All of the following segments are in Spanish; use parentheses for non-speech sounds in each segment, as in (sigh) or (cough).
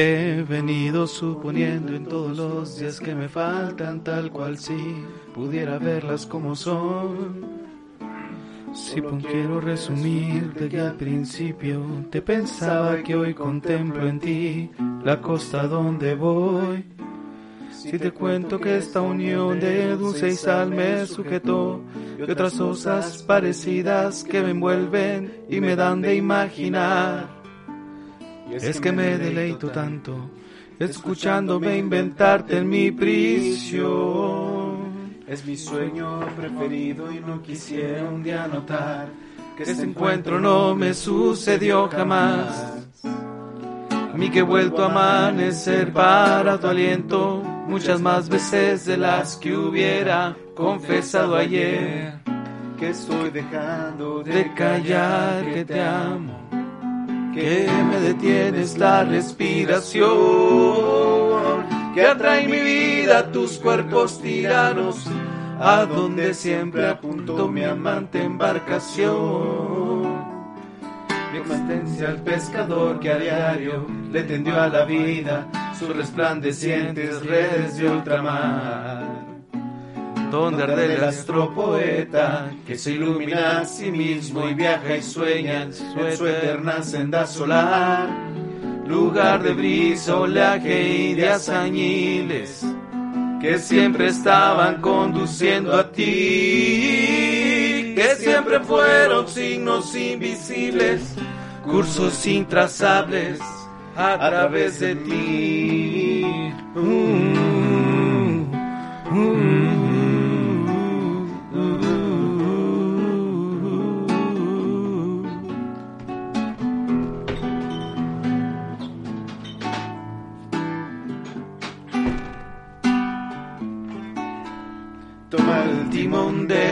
Te he venido suponiendo en todos los días que me faltan tal cual si pudiera verlas como son. Si quiero resumir de que al principio te pensaba que hoy contemplo en ti la costa donde voy. Si te cuento que esta unión de dulce y sal me sujetó y otras cosas parecidas que me envuelven y me dan de imaginar. Es que me deleito tanto escuchándome inventarte en mi prisión. Es mi sueño preferido y no quisiera un día notar que este encuentro no me sucedió jamás. A mí que he vuelto a amanecer para tu aliento muchas más veces de las que hubiera confesado ayer. Que estoy dejando de callar que te amo que me detienes la respiración, que atrae mi vida tus cuerpos tiranos, a donde siempre apunto mi amante embarcación. Mi existencia al pescador que a diario le tendió a la vida sus resplandecientes redes de ultramar donde arde el astropoeta que se ilumina a sí mismo y viaja y sueña en su eterna senda solar. Lugar de brisa, oleaje y de azañiles que siempre estaban conduciendo a ti, que siempre fueron signos invisibles, cursos intrazables a través de ti. Mm, mm. de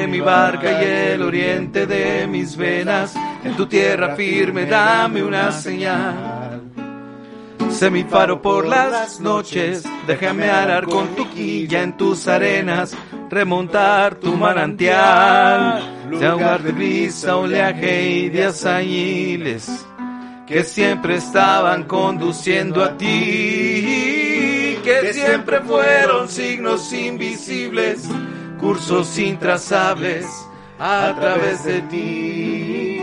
mi barca y el oriente de mis venas. En tu tierra firme dame una señal. Sé mi por las noches, déjame arar con tu quilla en tus arenas, remontar tu manantial, de ahogar de brisa, oleaje y de azañiles que siempre estaban conduciendo a ti, que siempre fueron signos invisibles cursos intrazables a través de ti.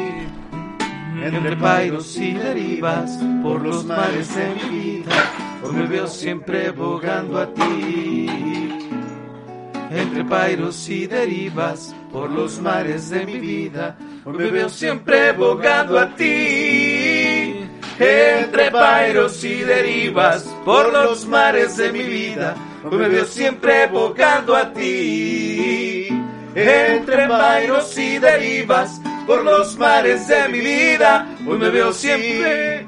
Entre pairos y derivas por los mares de mi vida, hoy me veo siempre bogando a ti. Entre pairos y derivas por los mares de mi vida, hoy me veo siempre bogando a ti. Entre pairos y derivas por los mares de mi vida, Hoy me veo siempre evocando a ti. Entre vairos y derivas por los mares de mi vida, hoy me veo siempre,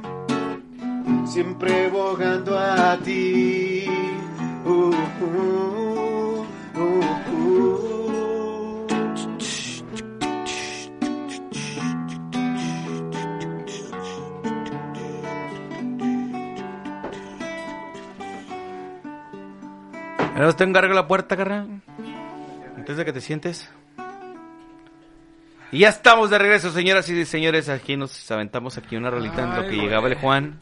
siempre evocando a ti. Uh, uh, Ahora te encargo la puerta, carnal. Antes de que te sientes. Y ya estamos de regreso, señoras y señores. Aquí nos aventamos aquí una rolita en lo que llegaba el Juan.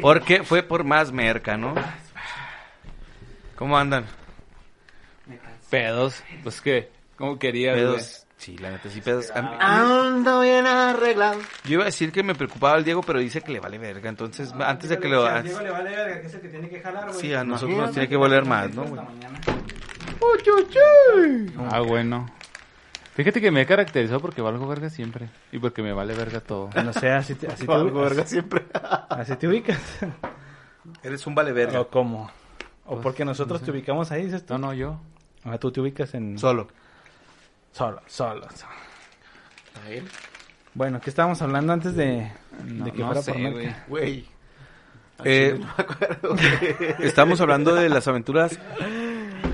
Porque fue por más merca, ¿no? ¿Cómo andan? Pedos. Pues que, ¿cómo querías, Pedos. Sí, la neta sí pedos. Ando bien arreglado. Yo iba a decir que me preocupaba el Diego, pero dice que le vale verga. Entonces, antes de que lo. A Diego le vale verga, que es el que tiene que jalar, güey. Sí, a nosotros nos tiene que valer más, ¿no, güey? Ah, bueno. Fíjate que me he caracterizado porque valgo verga siempre. Y porque me vale verga todo. No sé, así te, así te valgo verga siempre. Así te ubicas. Eres un vale verga. ¿O cómo? ¿O pues, porque nosotros te ubicamos ahí, dices No, no, yo. Ah, tú te ubicas en... Solo. Solo, solo, solo. Bueno, ¿qué estábamos hablando antes de, de que fuera por Merca? Güey. Eh, (laughs) estamos hablando de las aventuras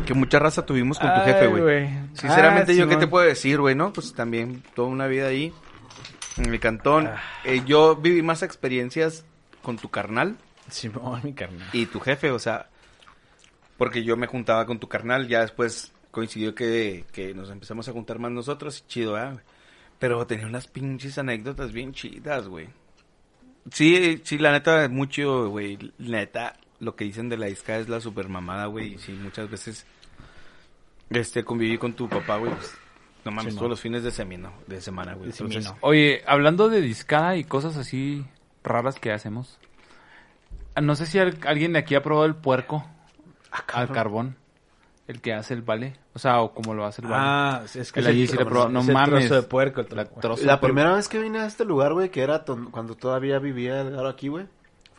que mucha raza tuvimos con tu jefe, güey. Sinceramente, ah, yo qué te puedo decir, güey, ¿no? Pues también toda una vida ahí en el cantón. Ah. Eh, yo viví más experiencias con tu carnal. Sí, mi carnal. Y tu jefe, o sea, porque yo me juntaba con tu carnal, ya después coincidió que, que nos empezamos a juntar más nosotros chido, ¿eh? Pero tenía unas pinches anécdotas bien chidas, güey. Sí, sí, la neta, mucho, güey. Neta, lo que dicen de la disca es la super mamada, güey. Y sí, muchas veces, este, conviví con tu papá, güey. pues, no mames, Sí, todos no. los fines de semana, de semana, güey. Semino. Entonces, Oye, hablando de discada y cosas así raras que hacemos. ah, No sé si al- alguien de aquí ha probado el puerco al carbón. El que hace el vale. O sea, o como lo hace el vale. Ah, es que El es allí sí le probó. No es el mames. trozo de puerco. el La trozo- trozo La de puerco. primera vez que vine a este lugar, güey, que era ton- cuando todavía vivía Edgar aquí, güey,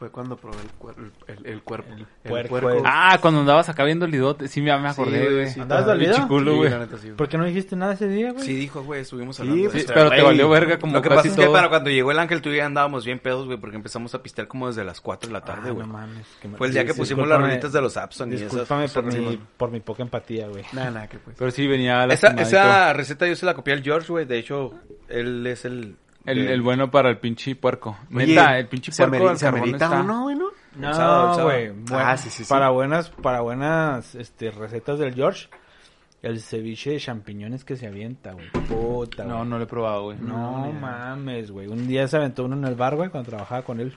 fue cuando probé el, cuer- el, el cuerpo. El, puerco, puerco. el- Ah, cuando andabas acá viendo el lidote. Sí, ya me acordé, Sí, güey. sí, ¿Andabas todavía. dolido? Chiculo, Sí, güey. la sí. ¿Por qué no dijiste nada ese día, güey? sí dijo, güey, estuvimos Sí, hablando de pues, eso. pero te valió verga como Lo que pasa es que para cuando llegó el ángel tú y yo ya andábamos bien pedos, güey, porque empezamos a pistear como desde las 4 de la Ah, tarde, güey. no mames. Fue el día Sí, que sí, pusimos las rolitas de los Abson y esas. Discúlpame por mi, por mi poca empatía, güey. Nada, nada, que pues. Pero sí venía lastimadito. esa receta yo se la copié al George, güey. De hecho, él es el... El, el bueno para el pinche puerco. Oye, Neta, el pinche se, puerco ameri- se amerita está... uno, güey, ¿no? No, güey. bueno, Ah, sí, sí, sí. Para buenas, para buenas este, recetas del George, el ceviche de champiñones que se avienta, güey. Puta, No, no lo he probado, güey. No mames, güey. Un día se aventó uno en el bar, güey, cuando trabajaba con él.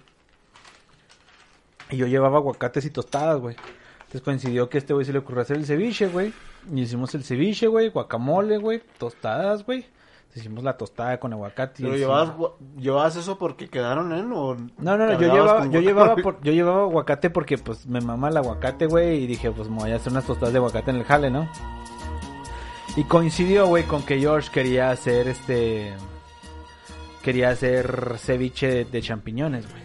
Y yo llevaba aguacates y tostadas, güey. Entonces coincidió que a este güey se le ocurrió hacer el ceviche, güey. Y hicimos el ceviche, güey, guacamole, güey, tostadas, güey. Hicimos la tostada con aguacate. Pero llevabas, eso porque quedaron en o No, no, no, yo llevaba, yo llevaba, (laughs) por- yo llevaba aguacate porque pues me mama el aguacate, güey, y dije, pues me voy a hacer unas tostadas de aguacate en el jale, ¿no? Y coincidió, güey, con que George quería hacer este, quería hacer ceviche de, de champiñones, güey.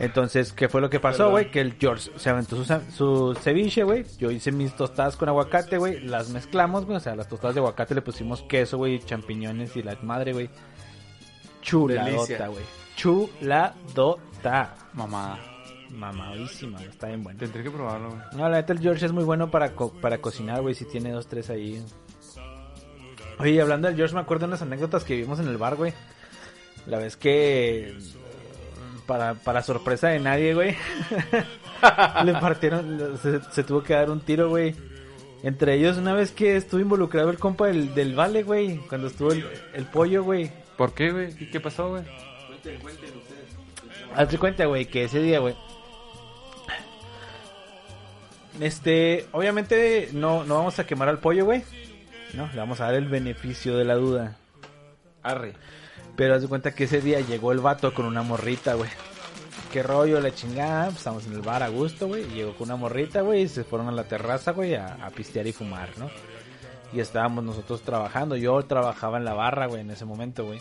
Entonces, ¿qué fue lo que pasó, güey? Que el George se aventó su, ceviche, güey. Yo hice mis tostadas con aguacate, güey. Las mezclamos, güey. O sea, las tostadas de aguacate le pusimos queso, güey, champiñones y la madre, güey. Chuladota, güey. Chuladota. Mamada. Mamadísima, está bien bueno. Tendré que probarlo, güey. No, la neta el George es muy bueno para, co- para cocinar, güey, si tiene dos, tres ahí. Oye, hablando del George, me acuerdo de unas anécdotas que vimos en el bar, güey. La vez que, para, para sorpresa de nadie, güey, (laughs) le partieron, se, se tuvo que dar un tiro, güey. Entre ellos, una vez que estuvo involucrado el compa del, del Vale, güey, cuando estuvo el, el pollo, güey. ¿Por qué, güey? ¿Y qué pasó, güey? Hazte cuenta, güey, que ese día, güey. Este, obviamente no, no vamos a quemar al pollo, güey. No, le vamos a dar el beneficio de la duda. Arre. Pero haz de cuenta que ese día llegó el vato con una morrita, güey. Qué rollo, la chingada. Pues, estamos en el bar a gusto, güey. Llegó con una morrita, güey. Y se fueron a la terraza, güey, a, a pistear y fumar, ¿no? Y estábamos nosotros trabajando. Yo trabajaba en la barra, güey, en ese momento, güey.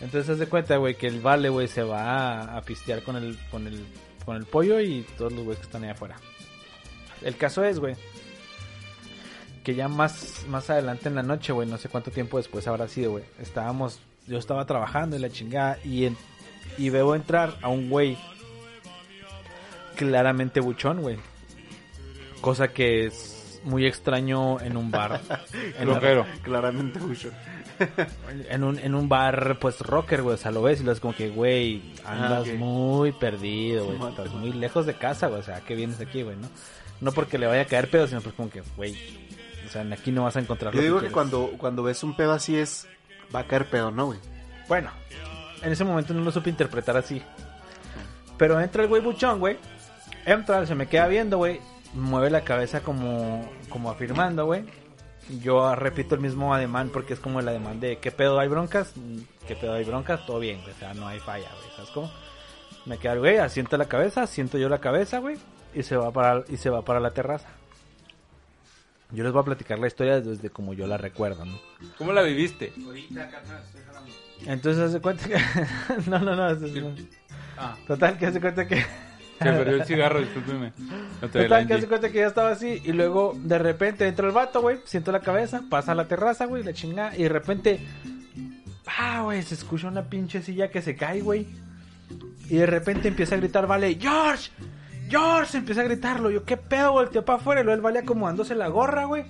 Entonces haz de cuenta, güey, que el vale, güey, se va a, a pistear con el, con el, con el pollo y todos los güeyes que están ahí afuera. El caso es, güey, que ya más, más adelante en la noche, güey, no sé cuánto tiempo después habrá sido, güey. Estábamos, yo estaba trabajando y la chingada y, en- y veo entrar a un güey claramente buchón, güey. Cosa que es muy extraño en un bar. (laughs) en, Rockero. Claramente mucho. (laughs) en un, en un bar, pues, rocker, güey. O sea, lo ves y lo ves como que, güey, andas Ah, ok. muy perdido, güey. Estás muy lejos de casa, güey. O sea, ¿qué vienes aquí, güey, no? No porque le vaya a caer pedo, sino pues como que, güey, o sea, aquí no vas a encontrar Yo lo digo que quieres. cuando, cuando ves un pedo así es... Va a caer pedo, ¿no, güey? Bueno, en ese momento no lo supe interpretar así. Pero entra el güey buchón, güey. Entra, se me queda viendo, güey. Mueve la cabeza como, como afirmando, güey. Yo repito el mismo ademán porque es como el ademán de ¿qué pedo hay broncas? ¿Qué pedo hay broncas? Todo bien, güey. O sea, no hay falla, güey. ¿Sabes cómo? Me queda el güey, asienta la cabeza, siento yo la cabeza, güey. Y se va para, y se va para la terraza. Yo les voy a platicar la historia desde como yo la recuerdo, ¿no? ¿Cómo la viviste? Entonces hace cuenta que... (laughs) no, no, no. eso es- no. Ah, Total, que hace cuenta que... (laughs) se perdió el cigarro, discúlpeme. No te Total, que hace cuenta que ya estaba así. Y luego, de repente, entra el vato, güey. Siento la cabeza, pasa a la terraza, güey, la chingada. Y de repente... Ah, güey, se escucha una pinche silla que se cae, güey. Y de repente empieza a gritar, vale, George, George, empieza a gritarlo. Yo, ¿qué pedo? Volteó para afuera y luego el vale acomodándose la gorra, güey.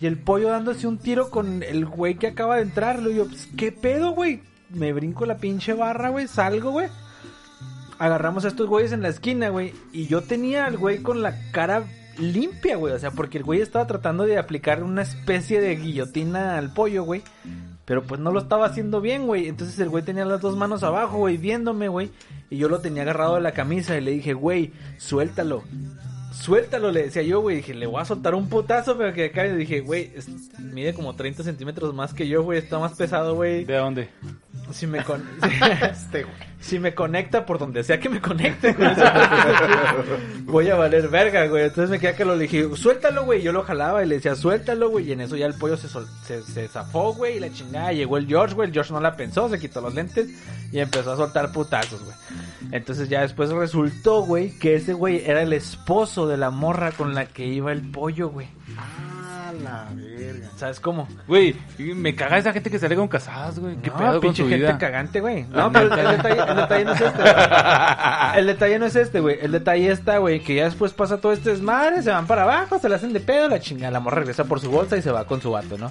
Y el pollo dándose un tiro con el güey que acaba de entrar. Luego yo, pues, ¿qué pedo, güey? Me brinco la pinche barra, güey, salgo, güey. Agarramos a estos güeyes en la esquina, güey. Y yo tenía al güey con la cara limpia, güey. O sea, porque el güey estaba tratando de aplicar una especie de guillotina al pollo, güey. Pero pues no lo estaba haciendo bien, güey. Entonces el güey tenía las dos manos abajo, güey, viéndome, güey. Y yo lo tenía agarrado de la camisa y le dije, güey, suéltalo. Suéltalo, le decía yo, güey. Dije, le voy a soltar un putazo, pero que acá. Y dije, güey, mide como 30 centímetros más que yo, güey. Está más pesado, güey. ¿De dónde? Si me, con... (laughs) Este, (laughs) si me conecta por donde sea que me conecte, güey, voy a valer verga, güey. Entonces me queda que lo dije, suéltalo, güey. Yo lo jalaba y le decía, suéltalo, güey. Y en eso ya el pollo se, sol- se, se zafó, güey. Y la chingada llegó el George, güey. El George no la pensó, se quitó los lentes y empezó a soltar putazos, güey. Entonces ya después resultó, güey, que ese güey era el esposo de la morra con la que iba el pollo, güey. Ah, la verga. ¿Sabes cómo? Güey, me caga esa gente que sale con casadas, güey. ¿Qué no, pedo con pinche su gente vida? cagante, güey. No, pero el, detalle, el detalle no es este. El detalle no es este, güey. El detalle está, güey, que ya después pasa todo este desmadre, se van para abajo, se la hacen de pedo, la chingada. La morra regresa por su bolsa y se va con su vato, ¿no?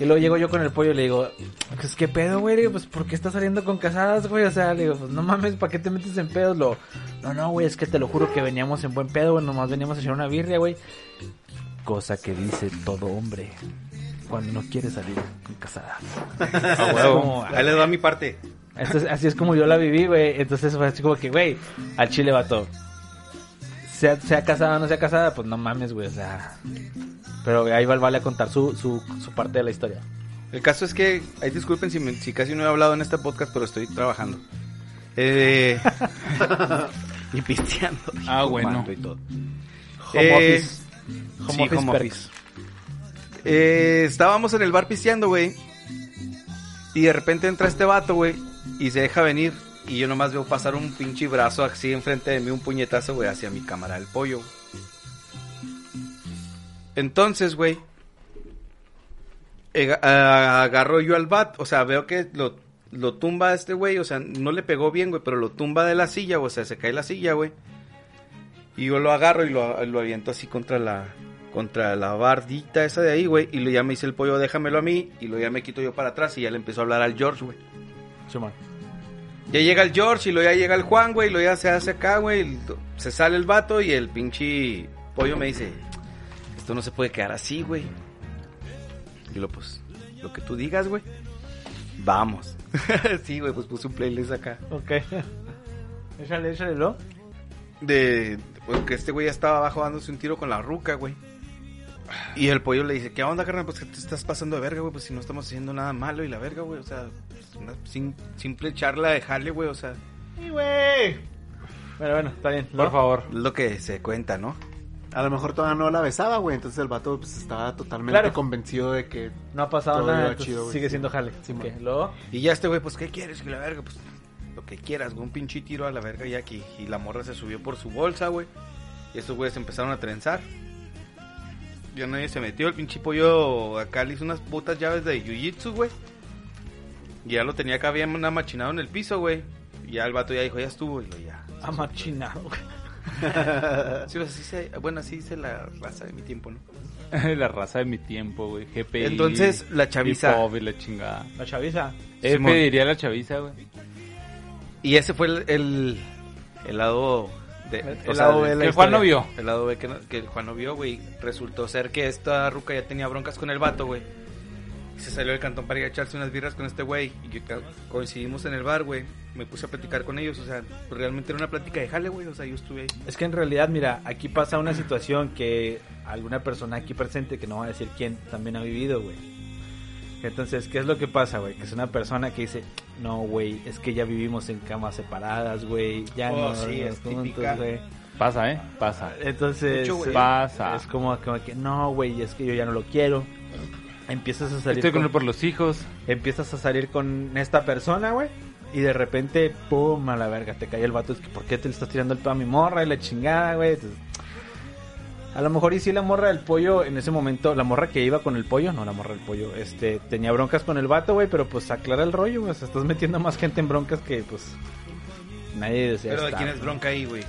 Y luego llego yo con el pollo y le digo, pues qué pedo, güey. Pues ¿por qué estás saliendo con casadas, güey? O sea, le digo, pues no mames, ¿para qué te metes en pedos? Lo, no, no, güey, es que te lo juro que veníamos en buen pedo, güey. Nomás veníamos a echar una birria, güey. Cosa que dice todo hombre cuando no quiere salir con casadas. A huevo. Como- Ahí les va mi parte. Entonces, así es como yo la viví, güey. Entonces fue así como que, güey, al chile vato. Sea, sea casada o no sea casada, pues no mames, güey. O sea. Pero ahí va el vale a contar su, su, su parte de la historia. El caso es que, ahí disculpen si, me- si casi no he hablado en este podcast, pero estoy trabajando. Eh, (laughs) (laughs) y pisteando. y Ah, bueno. Y todo. Home Eh, office. Home sí, office home perks. office. Eh, estábamos en el bar pisteando, güey. Y de repente entra este vato, güey. Y se deja venir. Y yo nomás veo pasar un pinche brazo así enfrente de mí, un puñetazo, güey, hacia mi cámara del pollo. Entonces, güey. agarro yo al bat. O sea, veo que lo, lo tumba a este güey. O sea, no le pegó bien, güey, pero lo tumba de la silla, o sea, se cae la silla, güey. Y yo lo agarro y lo, lo aviento así contra la contra la bardita esa de ahí, güey. Y lo ya me dice el pollo, déjamelo a mí. Y lo ya me quito yo para atrás y ya le empezó a hablar al George, güey. Ya llega el George y lo ya llega el Juan, güey. Y lo ya se hace acá, güey. Se sale el vato y el pinche pollo me dice, esto no se puede quedar así, güey. Y lo pues, lo que tú digas, güey. Vamos. (laughs) sí, güey, pues puse un playlist acá. Ok. (laughs) échale, échale, ¿lo? de pues, que este güey ya estaba abajo dándose un tiro con la ruca, güey. Y el pollo le dice, ¿qué onda, carnal? Pues que te estás pasando de verga, güey, pues si no estamos haciendo nada malo y la verga, güey, o sea, pues, una sim- simple charla de jale, güey, o sea, Sí, güey. Bueno, bueno, está bien. Por favor. es lo que se cuenta, ¿no? A lo mejor todavía no la besaba, güey. Entonces el vato pues, estaba totalmente Claro. convencido de que. No ha pasado nada, chido, sigue siendo jale. Sí, Ok, man. ¿Luego? Y ya este güey, pues, ¿qué quieres? Que la verga, pues, lo que quieras, güey, un pinche tiro a la verga y aquí. Y la morra se subió por su bolsa, güey. Y estos güeyes empezaron a trenzar. Ya nadie se metió, el pinche pollo acá le hizo unas putas llaves de jiu-jitsu, güey. Y ya lo tenía acá bien machinado en el piso, güey. Y ya el vato ya dijo, ya estuvo, y lo ya. Amachinado, güey. (laughs) Sí, pues, así se, bueno, así dice la raza de mi tiempo, ¿no? (laughs) la raza de mi tiempo, güey. GPI. Entonces, la chaviza. hip hop y la chingada. La chaviza. F Simón. diría la chaviza, güey. Y ese fue el, el, el lado de, El o lado B de el- la Que el Juan no vio. El lado B que, no- que el Juan no vio, güey. Resultó ser que esta ruca ya tenía broncas con el vato, güey. Y se salió del cantón para ir a echarse unas birras con este güey. Y ca- coincidimos en el bar, güey. Me puse a platicar con ellos. O sea, pues, realmente era una plática de jale, güey. O sea, yo estuve ahí. Es que en realidad, mira, aquí pasa una situación que alguna persona aquí presente, que no va a decir quién, también ha vivido, güey. Entonces, ¿qué es lo que pasa, güey? Que es una persona que dice, no, güey, es que ya vivimos en camas separadas, güey, ya Oh, no sí, es típica. güey. Pasa, ¿eh? Pasa. Entonces, Mucho, güey. Pasa. es como, como que, no, güey, es que yo ya no lo quiero. Empiezas a salir Estoy con con- él por los hijos. empiezas a salir con esta persona, güey. Y de repente, pum, a la verga, te cae el vato. Es que, ¿por qué te le estás tirando el pedo a mi morra y la chingada, güey? Entonces, a lo mejor y sí la morra del pollo en ese momento, la morra que iba con el pollo, no la morra del pollo, este, tenía broncas con el vato, güey, pero pues aclara el rollo, güey. O sea, estás metiendo más gente en broncas que, pues, nadie desea Pero ¿de quién es ¿no? bronca ahí, güey?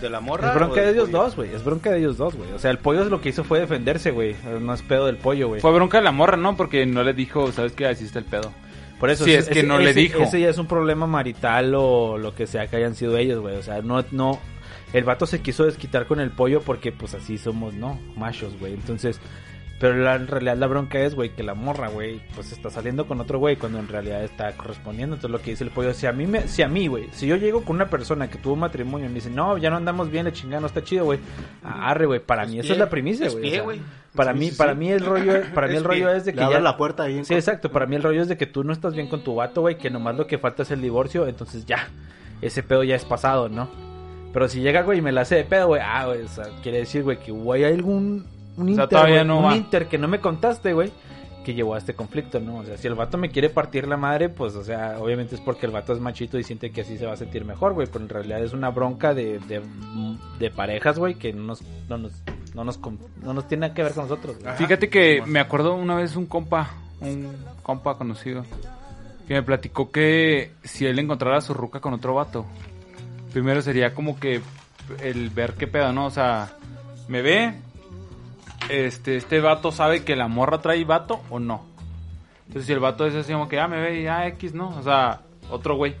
¿De la morra? Es bronca de ellos pollo? dos, güey. Es bronca de ellos dos, güey. O sea, el pollo lo que hizo fue defenderse, güey. No es pedo del pollo, güey. Fue bronca de la morra, ¿no? Porque no le dijo, ¿sabes qué? Así está el pedo. Por eso Sí, es que no le dijo. Ese ya es un problema marital o lo que sea que hayan sido ellos, güey. O sea, no, no. El vato se quiso desquitar con el pollo porque, pues así somos, ¿no? Machos, güey. Entonces, Pero la, en realidad la bronca es, güey, que la morra, güey, pues está saliendo con otro güey cuando en realidad está correspondiendo. Entonces lo que dice el pollo, si a mí, me, si a mí, güey, si yo llego con una persona que tuvo un matrimonio y me dice, no, ya no andamos bien, le chingada, no está chido, güey. Arre, güey, para mí eso es la primicia, güey. o pie, sea, güey. para Sí, mí, sí, para sí. mí el rollo, (laughs) para mí Es el rollo pie. es de que Le ya... la puerta ahí. Sí, exacto. Para mí el rollo es de que tú no estás bien con tu vato, güey, que nomás lo que falta es el divorcio, entonces ya, ese pedo ya es pasado, ¿no? Pero si llega, güey, y me la hace de pedo, güey, ah, güey, o sea, quiere decir, güey, que güey, hay algún un O sea, inter, todavía güey, no un va. inter que no me contaste, güey, que llevó a este conflicto, ¿no? O sea, si el vato me quiere partir la madre, pues, o sea, obviamente es porque el vato es machito y siente que así se va a sentir mejor, güey, pero en realidad es una bronca de, de, de parejas, güey, que no nos, no nos, no nos, no nos tiene que ver con nosotros, güey. Fíjate que me acuerdo una vez un compa, un compa conocido, que me platicó que si él encontrara a su ruca con otro vato, primero sería como que el ver qué pedo, ¿no? O sea, me ve, este, este vato sabe que la morra trae vato o no. Entonces si el vato es así como que, ah, me ve y ah, X, ¿no? O sea, otro güey.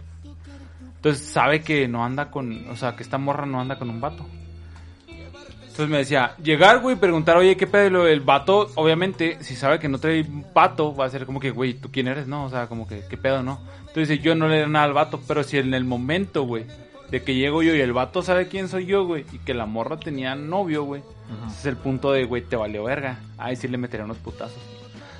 Entonces sabe que no anda con, o sea, que esta morra no anda con un vato. Entonces me decía, llegar, güey, preguntar, oye, ¿qué pedo? El vato, obviamente, si sabe que no trae un vato, va a ser como que, güey, ¿tú quién eres? No, o sea, como que, ¿qué pedo, no? Entonces yo no le doy nada al vato, pero si en el momento, güey, de que llego yo y el vato sabe quién soy yo, güey, y que la morra tenía novio, güey, ese es el punto de, güey, te valió verga. Ahí sí le metería unos putazos.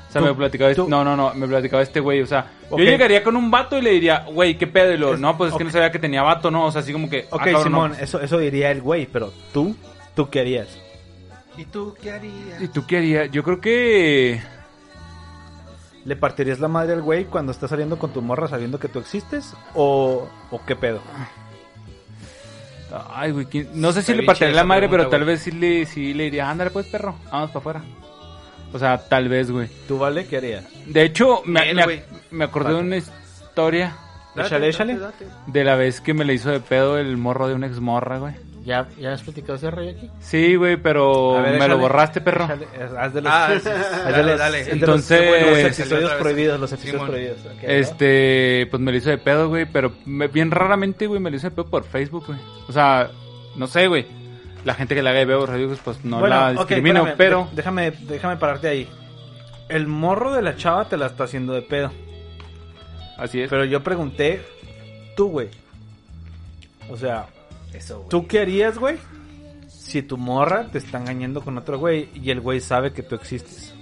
O sea, Tú- me platicaba este, no, no, no, me platicaba este güey, o sea, yo llegaría con un vato y le diría, güey, ¿qué pedo? Y lo, Es- no, pues es que no sabía que tenía vato, no, o sea, así como que, ah, Ok, cabrón, Simón, no. eso, eso diría el güey, pero tú, ¿tú qué harías? ¿Y tú qué harías? ¿Y tú qué harías? Yo creo que... ¿Le partirías la madre al güey cuando está saliendo con tu morra sabiendo que tú existes? ¿O, o qué pedo? Ay, güey, ¿quién- no sé si Está le chida la madre, pero tal güey. vez sí le, sí le diría, ándale pues, perro, vamos para afuera. O sea, tal vez, güey. ¿Tú, Vale, qué harías? De hecho, me, Bien, me- güey. me acordé de una historia Échale, échale. de la vez que me le hizo de pedo el morro de una ex morra, güey. ¿Ya, ¿Ya has platicado ese rollo aquí? Sí, güey, pero ver, me lo borraste, perro. Haz de los, Ah, (laughs) sí, haz de dale, los- dale. es de los- Entonces- los episodios prohibidos, los episodios Simón. prohibidos. Este, pues me lo hizo de pedo, güey, pero me- bien raramente, güey, me lo hizo de pedo por Facebook, güey. O sea, no sé, güey. La gente que la haga de pedo por Facebook, pues no Bueno, la espérame, pero... de- déjame, déjame pararte ahí. El morro de la chava te la está haciendo de pedo. Así es. Pero yo pregunté, tú, güey. O sea, Eso, güey. ¿tú qué harías, güey? Si tu morra te está engañando con otro güey y el güey sabe que tú existes.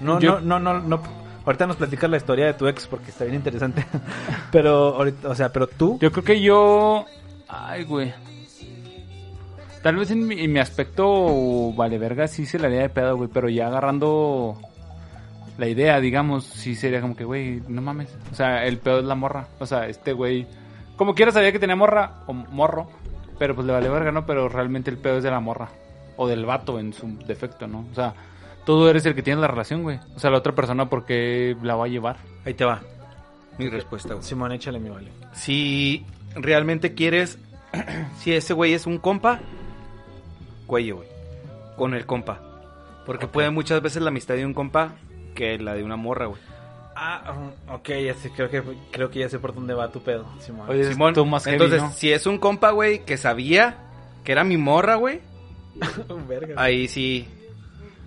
No, Yo- no, no, no, no. Ahorita nos platicas la historia de tu ex porque está bien interesante. (laughs) pero ahorita, o sea, pero tú, Yo creo que yo. Ay, güey. Tal vez en mi, en mi aspecto, vale, verga, sí se la haría de pedo, güey. Pero ya agarrando la idea, digamos, sí sería como que, güey, no mames. O sea, el pedo es la morra. O sea, este güey. Como quiera sabía que tenía morra o morro. Pero pues le vale verga, ¿no? Pero realmente el pedo es de la morra. O del vato en su defecto, ¿no? O sea, tú eres el que tiene la relación, güey. O sea, la otra persona, ¿por qué la va a llevar? ahí te va. Mi respuesta, güey. Simón, échale mi vale. Si realmente quieres, (clears throat) si ese güey es un compa, cuello, güey. Con el compa. Porque puede muchas veces la amistad de un compa que la de una morra, güey. Ah, um, ok, ya sé, creo que, creo que ya sé por dónde va tu pedo, Simón. Oye, Simón, tú más heavy, entonces, ¿no? si es un compa, güey, que sabía que era mi morra, güey, (laughs) Verga. ahí sí.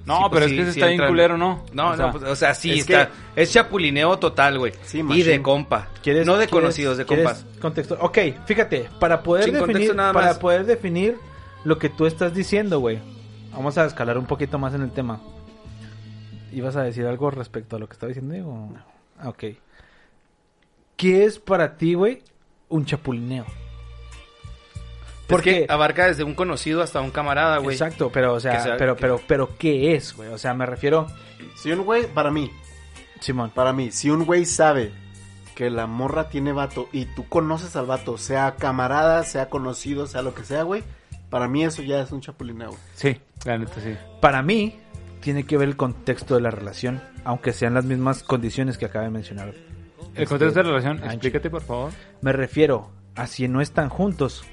No, sí, pues pero sí, es que se sí está bien culero, ¿no? No, O sea, no, pues, o sea, sí, es está. que- Es chapulineo total, güey. Sí, y machín. de compa. ¿Quieres- no de quieres- conocidos, de compas. Contexto. Ok, fíjate, para poder Sin definir, contexto nada para más. poder definir lo que tú estás diciendo, güey. Vamos a escalar un poquito más en el tema. ¿Ibas a decir algo respecto a lo que estaba diciendo? Diego? Ah, Ok. ¿Qué es para ti, güey, un chapulineo? Porque abarca desde un conocido hasta un camarada, güey. Exacto, pero o sea, pero que- pero pero ¿qué es, güey? O sea, me refiero Si un güey, para mí, Simón. para mí, si un güey sabe que la morra tiene vato y tú conoces al vato, sea camarada, sea conocido, sea lo que sea, güey, para mí eso ya es un chapulineo. güey. Sí, la neta sí. Para mí tiene que ver el contexto de la relación, aunque sean las mismas condiciones que acaba de mencionar. El contexto de la relación, Ancho. explícate por favor. Me refiero a si no están juntos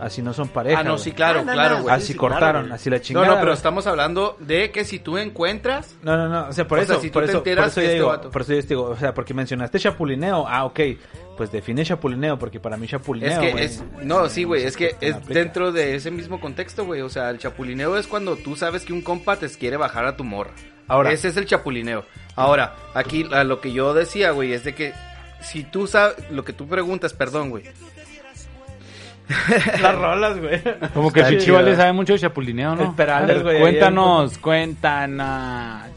Así no son pareja. Ah, no, güey. sí, claro, Ah, no, claro, no, güey. Así sí, cortaron, claro, así la No, chingada. no, pero güey. estamos hablando de que si tú encuentras... No, no, no, o sea, por O eso, sea, si tú por te eso, por enteras eso yo este digo, vato- por eso yo te digo, o sea, porque mencionaste chapulineo, ah, ok, pues define chapulineo, porque para mí chapulineo, Es que güey, es... No, sí, güey, es que no es aplica. dentro de ese mismo contexto, güey. O sea, el chapulineo es cuando tú sabes que un compa te quiere bajar a tu morra. Ahora. Ese es el chapulineo. Ahora, aquí a lo que yo decía, güey, es de que si tú sabes... Lo que tú preguntas, perdón, güey. (laughs) las rolas, güey. Como que chido. Vale sabe mucho de chapulineo, ¿no? El Perales, güey, Cuéntanos, cuéntanos.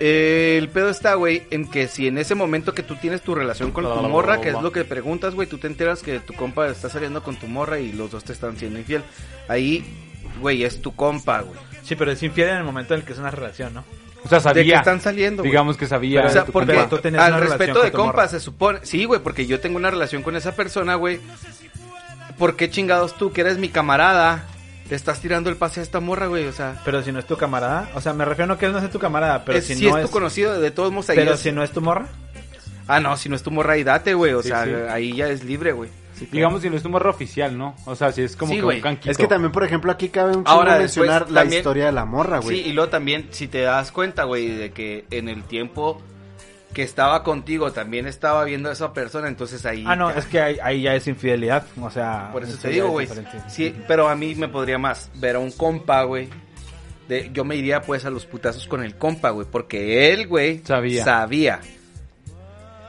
Eh, el pedo está, güey, en que si en ese momento que tú tienes tu relación con tu morra, que es lo que preguntas, güey, tú te enteras que tu compa está saliendo con tu morra y los dos te están siendo infiel. Ahí, güey, es tu compa, güey. Sí, pero es infiel en el momento en el que es una relación, ¿no? O sea, De sabía. que están saliendo. Digamos que sabía. o sea, de porque compa. tú tenías al una relación respeto de compa morra. se supone... Sí, güey, porque yo tengo una relación con esa persona, güey. ¿Por qué chingados tú, que eres mi camarada, te estás tirando el pase a esta morra, güey? O sea, Pero si no es tu camarada, o sea, me refiero a que él no sea tu camarada, pero es- si si no es tu conocido, de todos modos ahí pero es- si no es tu morra, Ah, no, si no es tu morra, ahí date, güey. O Sí, sea, sí. ahí ya es libre, güey. Digamos si no es tu morra oficial, ¿no? O sea, si es como Sí, que un canquito. Es que también, por ejemplo, aquí cabe un chingo Ahora, mencionar la también- historia de la morra, güey. Sí, y luego también, si te das cuenta, güey, de que en el tiempo que estaba contigo también estaba viendo a esa persona, entonces ahí... Ah, no, ya. es que ahí, ahí ya es infidelidad, o sea... Por eso te digo, güey. Sí, pero a mí me podría más ver a un compa, güey. De, yo me iría pues a los putazos con el compa, güey, porque él, güey, Sabía. sabía.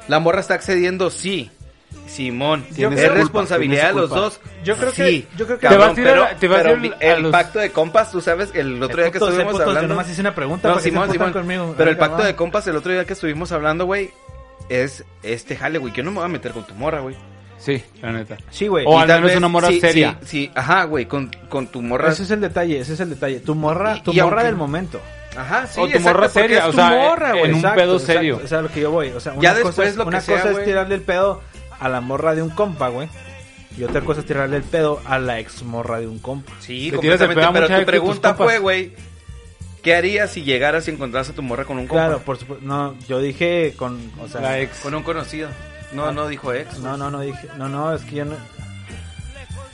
La morra está accediendo, sí. Simón, Tienes es responsabilidad de los dos. Yo creo que- Sí, yo creo que- Te vas a cabrón, pero, a- te vas a pero ir mi- a el los- pacto de compas, tú sabes, el otro día que estuvimos putos, hablando. nomás hice una pregunta No, que Simón, Simón. conmigo. Pero el Venga, pacto va. de compas, el otro día que estuvimos hablando, güey, es este jale, güey. Yo no me voy a meter con tu morra, güey. Sí, la neta. Sí, güey. O Y al tal menos vez- una morra sí, seria. Sí, sí, ajá, güey, con, con tu morra. Ese es el detalle, ese es el detalle. Tu morra, tu morra del momento. Ajá, sí, O tu exacto, morra seria, es o tu sea, morra, güey. en un pedo exacto, serio. O sea, lo que yo voy. O sea, una Ya cosa, después es, lo que una sea, cosa es tirarle el pedo a la morra de un compa, güey. Y otra cosa es tirarle el pedo a la ex morra de un compa. Sí, Le tiras el completamente, pero tu pregunta fue, güey, ¿qué harías si llegaras y encontraras a tu morra con un compa? Claro, por supuesto. No, yo dije con. O sea, La ex. Con un conocido. No, no dijo ex. No, no, no dije. No, no, es que yo no.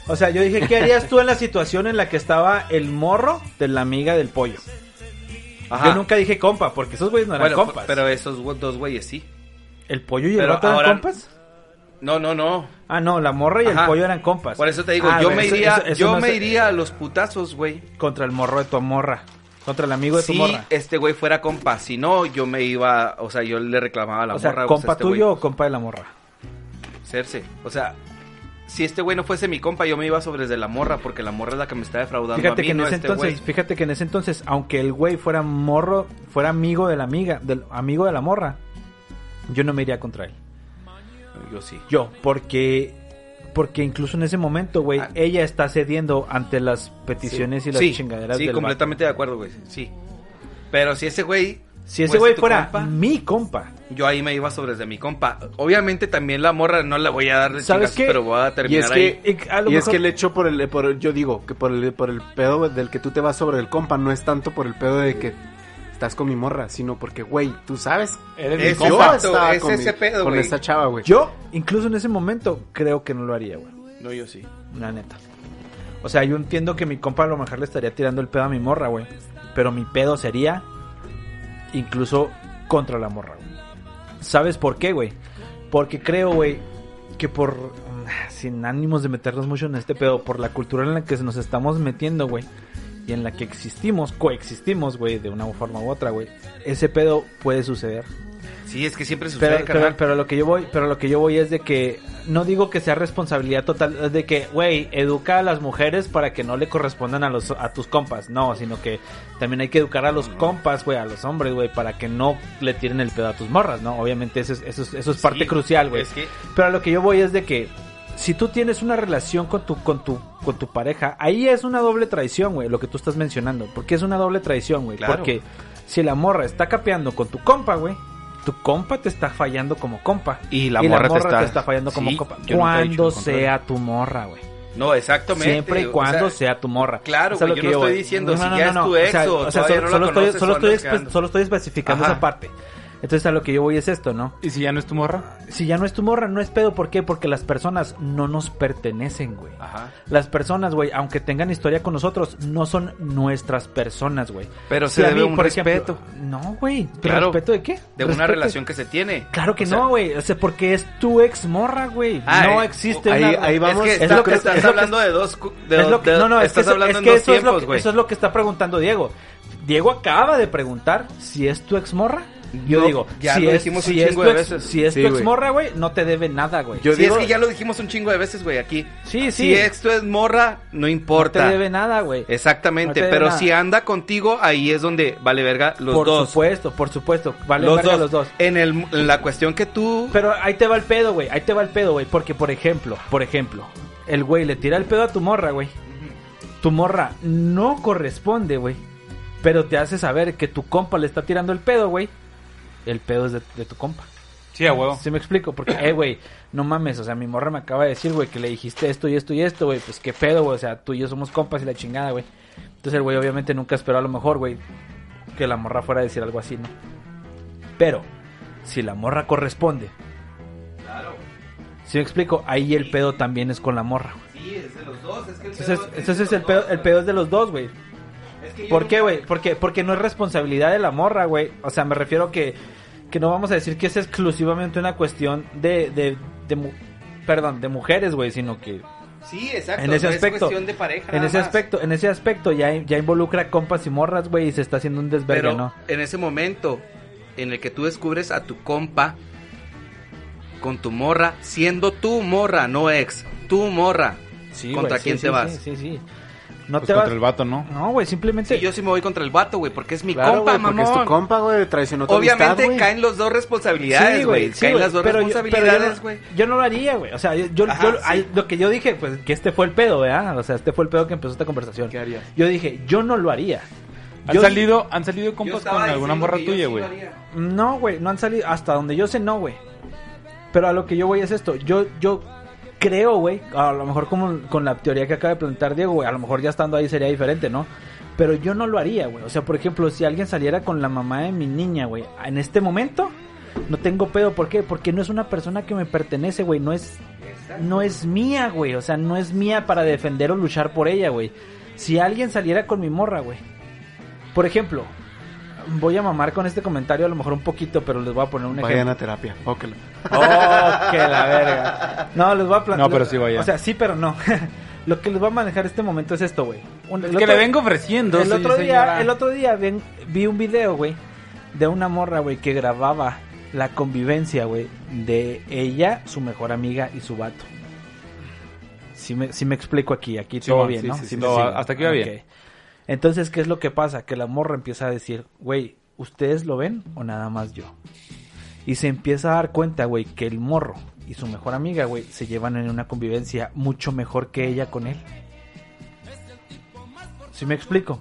O sea, yo dije, ¿qué harías tú en la situación en la que estaba el morro de la amiga del pollo? Ajá. Yo nunca dije compa, porque esos güeyes no eran Bueno, compas. pero esos dos güeyes sí. ¿El pollo y el pero vato eran ahora- compas? No, no, no. Ah, no, la morra y el pollo eran compas. Por eso te digo, Ah, yo me eso- iría, eso- eso yo no me iría a los putazos, güey. Contra el morro de tu morra. Contra el amigo de tu Si morra. este güey fuera compa, si no, yo me iba, o sea, yo le reclamaba a la O sea, morra. pues, compa este tuyo güey, o compa de la morra. Cerce. O sea, si este güey no fuese mi compa, yo me iba sobre de la morra, porque la morra es la que me está defraudando Fíjate a mí, que en no ese este entonces, güey. fíjate que en ese entonces, aunque el güey fuera morro, fuera amigo de la amiga, del amigo de la morra, yo no me iría contra él. Yo sí. Yo, porque porque incluso en ese momento, güey, Ah. ella está cediendo ante las peticiones y las sí, chingaderas sí, del completamente de acuerdo, güey. Sí. Pero si ese güey... Si ese güey fuera compa, mi compa, yo ahí me iba sobre de mi compa. Obviamente también la morra no la voy a dar de ¿Sabes chingazos, qué? pero voy a Y terminar es ahí. que, Y a lo y es que el hecho por el, por, yo digo que por el, por el pedo del que tú te vas sobre el compa no es tanto por el pedo de que estás con mi morra, sino porque, güey, tú sabes, Eres mi Es compa. yo estaba es con, ese mi- pedo, con esta chava, güey. yo, incluso en ese momento, creo que no lo haría, güey. No, yo sí. La neta. O sea, yo entiendo que mi compa a lo mejor le estaría tirando el pedo a mi morra, güey. Pero mi pedo sería incluso contra la morra, güey. ¿Sabes por qué, güey? Porque creo, güey, que por... mm, Sin ánimos de meternos mucho en este pedo, por la cultura en la que nos estamos metiendo, güey. Y en la que existimos, coexistimos, güey, de una forma u otra, güey. Ese pedo puede suceder. Sí, es que siempre sucede, Pero, carnal. pero, pero lo que yo voy, pero lo que yo voy es de que no digo que sea responsabilidad total, es de que, güey, educa a las mujeres para que no le correspondan a los a tus compas, no, sino que también hay que educar a los compas, güey, a los hombres, güey, para que no le tiren el pedo a tus morras, ¿no? Obviamente eso es eso es, eso es parte Sí, crucial, güey. Es que Pero a lo que yo voy es de que si tú tienes una relación con tu con tu con tu pareja, ahí es una doble traición, güey, lo que tú estás mencionando, porque es una doble traición, güey, Claro. porque si la morra está capeando con tu compa, güey, tu compa te está fallando como compa Y la morra te está- fallando como Sí, compa. Cuando sea tu morra, güey. No, exactamente. Siempre y o cuando sea, sea tu morra. claro, güey, lo yo no estoy diciendo si ya es tu ex o sea, solo, no la solo estoy, solo estoy solo estoy especificando Ajá. esa parte. Entonces a lo que yo voy es esto, ¿no? ¿Y si ya no es tu morra? Si ya no es tu morra, no es pedo. ¿Por qué? Porque las personas no nos pertenecen, güey. Ajá. Las personas, güey, aunque tengan historia con nosotros, no son nuestras personas, güey. Pero Si se debe mí, un por ejemplo- respeto. no, güey. Claro. ¿Respeto de qué? De una relación que se tiene. Claro que O sea, no, güey. O sea, porque es tu ex morra, güey. Ah, no eh, existe ahí- una... ahí vamos. Es que Es lo que- estás es hablando de dos... De, es lo que, de- no, no, es que, estás hablando es en dos tiempos, que, güey. eso es lo que está preguntando Diego. Diego acaba de preguntar si es tu ex morra. Yo No, digo, ya si lo es, dijimos si un chingo tu de ex, veces. si es Sí, tu ex morra, güey, no te debe nada, güey. Yo Sí, digo- es que ya lo dijimos un chingo de veces, güey, aquí. Sí, sí. Si esto es morra, no no importa. te debe nada, güey. Exactamente, No pero nada. si anda contigo, ahí es donde vale verga los por dos. supuesto, por supuesto. Vale los, verga dos. los dos. En, el, en la cuestión que tú... Pero ahí te va el pedo, güey. Ahí te va el pedo, güey. Porque, por ejemplo, por ejemplo, el güey le tira el pedo a tu morra, güey. Tu morra no corresponde, güey. Pero te hace saber que tu compa le está tirando el pedo, güey. El pedo es de, de tu compa. Sí, a huevo. ¿Sí me explico? Porque, eh, güey, no mames. O sea, mi morra me acaba de decir, güey, que le dijiste esto y esto y esto, güey. Pues qué pedo, güey. O sea, tú y yo somos compas y la chingada, güey. Entonces el güey obviamente nunca esperó a lo mejor, güey, que la morra fuera a decir algo así, ¿no? Pero, si la morra corresponde. Si me explico, ahí el pedo también es con la morra. güey. Sí, es de los dos, es que el Entonces, entonces el pedo, el pedo es de los dos, güey. ¿Por qué, güey? Porque, porque no es responsabilidad de la morra, güey. O sea, me refiero que, que no vamos a decir que es exclusivamente una cuestión de, de, de mu- perdón, de mujeres, güey, sino que Sí, exacto. en ese no aspecto, Es cuestión de pareja. en ese más. aspecto, en ese aspecto ya, ya involucra compas y morras, güey, y se está haciendo un desvergue, Pero ¿no? en ese momento en el que tú descubres a tu compa con tu morra, siendo tu morra, no ex, tu morra. Sí, ¿Contra quién sí, te sí, vas? Sí, sí, sí. No Pues te contra vas. el vato, ¿no? No, güey, simplemente. Sí, yo sí me voy contra el vato, güey, porque es mi Claro, compa, güey, porque es mamón. tu compa, güey, traicionó tu Obviamente amistad, caen los dos responsabilidades, güey. sí, caen las dos pero yo- responsabilidades, yo, güey. no, yo no lo haría, güey. O sea, yo, yo- Ajá, yo- sí. ay, lo que yo dije, pues que este fue el pedo, ¿verdad? O sea, este fue el pedo que empezó esta conversación. ¿Qué harías? Yo dije, yo no lo haría. ¿Han Yo- salido, han salido Yo compas con alguna morra yo tuya, güey? No, güey, no han salido. Hasta donde yo sé, no, güey. Pero a lo que yo voy es esto. Yo, yo creo, güey, a lo mejor como con la teoría que acaba de plantear Diego, güey, a lo mejor ya estando ahí sería diferente, ¿no? Pero yo no lo haría, güey. O sea, por ejemplo, si alguien saliera con la mamá de mi niña, güey, en este momento no tengo pedo. ¿Por qué? Porque no es una persona que me pertenece, güey. No es, no es mía, güey. O sea, no es mía para defender o luchar por ella, güey. Si alguien saliera con mi morra, güey. Por ejemplo, voy a mamar con este comentario a lo mejor un poquito, pero les voy a poner un Vayan ejemplo. a terapia, óquelo. Oh, que la verga. (laughs) No, les voy a plan- No, pero sí vayan. O sea, sí, pero no. (laughs) Lo que les voy a manejar este momento es esto, güey. Es que otro- le vengo ofreciendo. el sí, otro día, señora. el otro día vi un video, güey, de una morra, güey, que grababa la convivencia, güey, de ella, su mejor amiga y su vato. Si me, sí me explico aquí, aquí Sí, todo bien, sí, ¿no? sí, sí, me no, sigo. hasta aquí va Ok. bien. Entonces, ¿qué es lo que pasa? Que la morra empieza a decir, güey, ¿ustedes lo ven o nada más yo? Y se empieza a dar cuenta, güey, que el morro y su mejor amiga, güey, se llevan en una convivencia mucho mejor que ella con él. ¿Sí me explico?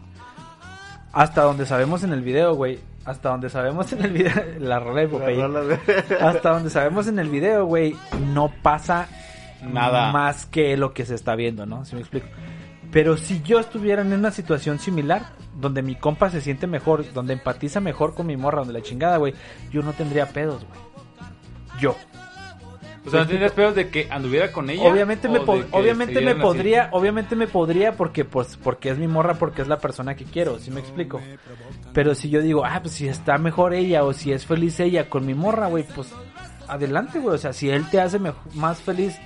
Hasta donde sabemos en el video, güey. Hasta donde sabemos en el video. (laughs) La de Popeye. (laughs) Hasta donde sabemos en el video, güey. No pasa Nada. más que lo que se está viendo, ¿no? ¿Sí me explico? Pero si yo estuviera en una situación similar, donde mi compa se siente mejor, donde empatiza mejor con mi morra, donde la chingada, güey, yo no tendría pedos, güey. Yo. O sea, no tendrías pedos de que anduviera con ella. Obviamente me, obviamente me así? podría, obviamente me podría porque pues porque es mi morra, porque es la persona que quiero, ¿sí me explico? Pero si yo digo, ah, pues si está mejor ella o si es feliz ella con mi morra, güey, pues adelante, güey, o sea, si él te hace más feliz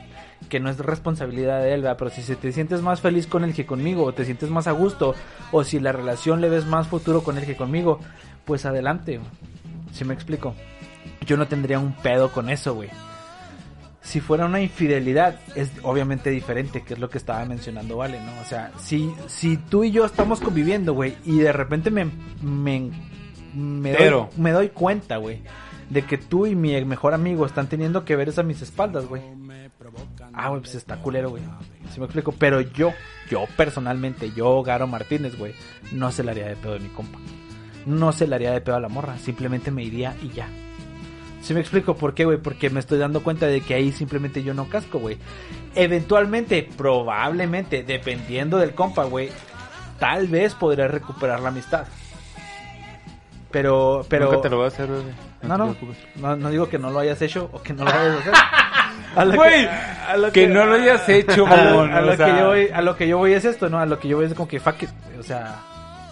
que no es responsabilidad de él, ¿verdad? pero si se- te sientes más feliz con él que conmigo, o te sientes más a gusto, o si la relación le ves más futuro con él que conmigo, pues adelante, ¿sí me explico? Yo no tendría un pedo con eso, güey si fuera una infidelidad, es obviamente diferente, que es lo que estaba mencionando Vale, ¿no? O sea, si, si tú y yo estamos conviviendo, güey, y de repente me, me, me, doy, me doy cuenta, güey, de que tú y mi mejor amigo están teniendo que ver eso a mis espaldas, güey. Ah, güey, pues está culero, güey. ¿Sí me explico? Pero yo, yo personalmente, yo, Garo Martínez, güey, no se le haría de pedo de mi compa. No se le haría de pedo a la morra, simplemente me iría y ya. Si me explico por qué, güey, porque me estoy dando cuenta de que ahí simplemente yo no casco, güey. Eventualmente, probablemente, dependiendo del compa, güey, tal vez podré recuperar la amistad. Pero, pero... Nunca te lo voy a hacer, bebé. No, no, no, no digo que no lo hayas hecho o que no lo vayas a hacer. (laughs) A lo Güey, a lo Que no lo hayas hecho, a a lo o sea, que yo voy, a lo que yo voy es esto, ¿no? A lo que yo voy es como que fuck it, o sea,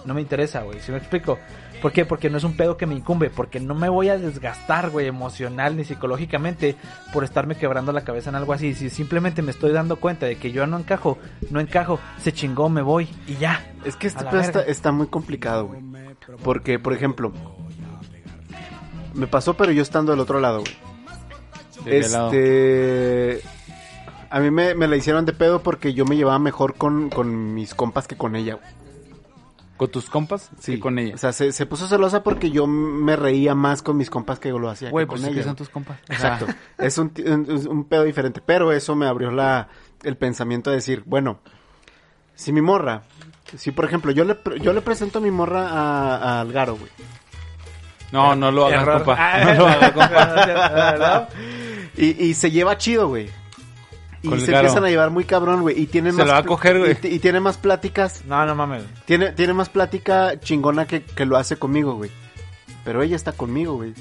no me interesa, güey, ¿sí me explico? ¿Por qué? Porque no es un pedo que me incumbe, porque no me voy a desgastar, güey, emocional ni psicológicamente por estarme quebrando la cabeza en algo así. Si simplemente me estoy dando cuenta de que yo no encajo, no encajo, se chingó, me voy y ya. Es que este pedo está, está muy complicado, güey. Porque, por ejemplo, me pasó, pero yo estando del otro lado, güey. Este. A mí me, me la hicieron de pedo porque yo me llevaba mejor con, con mis compas que con ella, güey. ¿Con tus compas? Sí, con ella. O sea, se, se puso celosa porque yo me reía más con mis compas que lo hacía que Güey, con pues ella. que son tus compas. Exacto. es un, un, pedo diferente. Pero eso me abrió la, el pensamiento de decir, bueno, si mi morra, si por ejemplo yo le, yo le presento a mi morra a, a Algaro, güey. No, no lo hagas, Error. compa. Ah, No lo (laughs) hagas, compa. (laughs) Y, y se lleva chido, güey. Y se empiezan a llevar muy cabrón, güey. Y tienen Se más lo va a coger, güey. Y, tiene más pláticas. No, no mames. Tiene, tiene más plática chingona que, que lo hace conmigo, güey. Pero ella está conmigo, güey.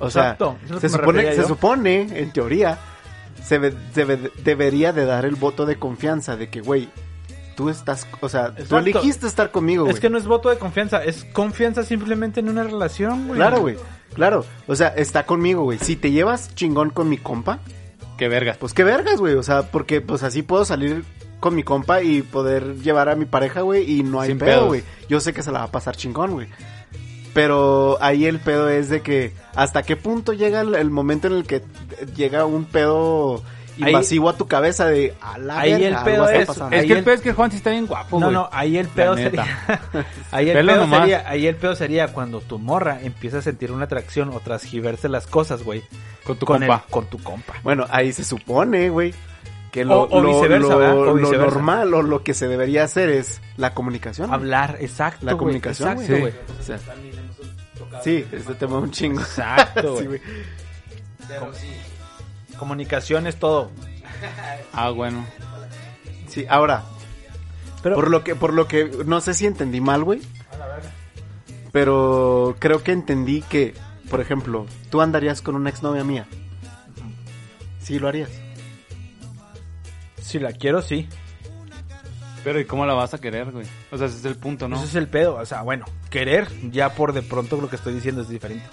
O sea, Exacto, se supone, se supone, en teoría, se ve- debe- debería de dar el voto de confianza de que, güey, tú estás, o sea, tú Exacto. elegiste estar conmigo, güey. Es que no es voto de confianza, es confianza simplemente en una relación, güey. Claro, güey, claro. O sea, está conmigo, güey. Si te llevas chingón con mi compa, Qué vergas. pues qué vergas, güey. O sea, porque pues así puedo salir con mi compa y poder llevar a mi pareja, güey, y no hay Sin pedo, güey. Yo sé que se la va a pasar chingón, güey. Pero ahí el pedo es de que hasta qué punto llega el, el momento en el que llega un pedo Ahí- invasivo a tu cabeza de a la ahí verga, el pedo está es- pasando. Es Ahí que el el- pedo es que Juan sí está bien guapo, No, güey. no, ahí el pedo sería. (laughs) ahí, el pedo nomás. sería ahí el pedo sería cuando tu morra empieza a sentir una atracción o transgiverse las cosas, güey. Con tu con el- compa. con tu compa. Bueno, ahí se supone, güey, que lo, O- o lo- viceversa, lo-. O lo viceversa. normal o lo que se debería hacer es la comunicación. Hablar, exacto. La güey, comunicación, Exacto, güey. güey. O sea, sí, este tema es un chingo. Exacto, (laughs) Sí, güey. güey. Comunicación es todo. Ah, bueno. Sí, ahora, Pero por lo que, por lo que, no sé si entendí mal, güey. Pero creo que entendí que, por ejemplo, tú andarías con una exnovia mía. Sí, lo harías. si la quiero, sí. Pero ¿y cómo la vas a querer, güey? O sea, ese es el punto, ¿no? Ese es el pedo. O sea, bueno, querer, ya por de pronto lo que estoy diciendo es diferente.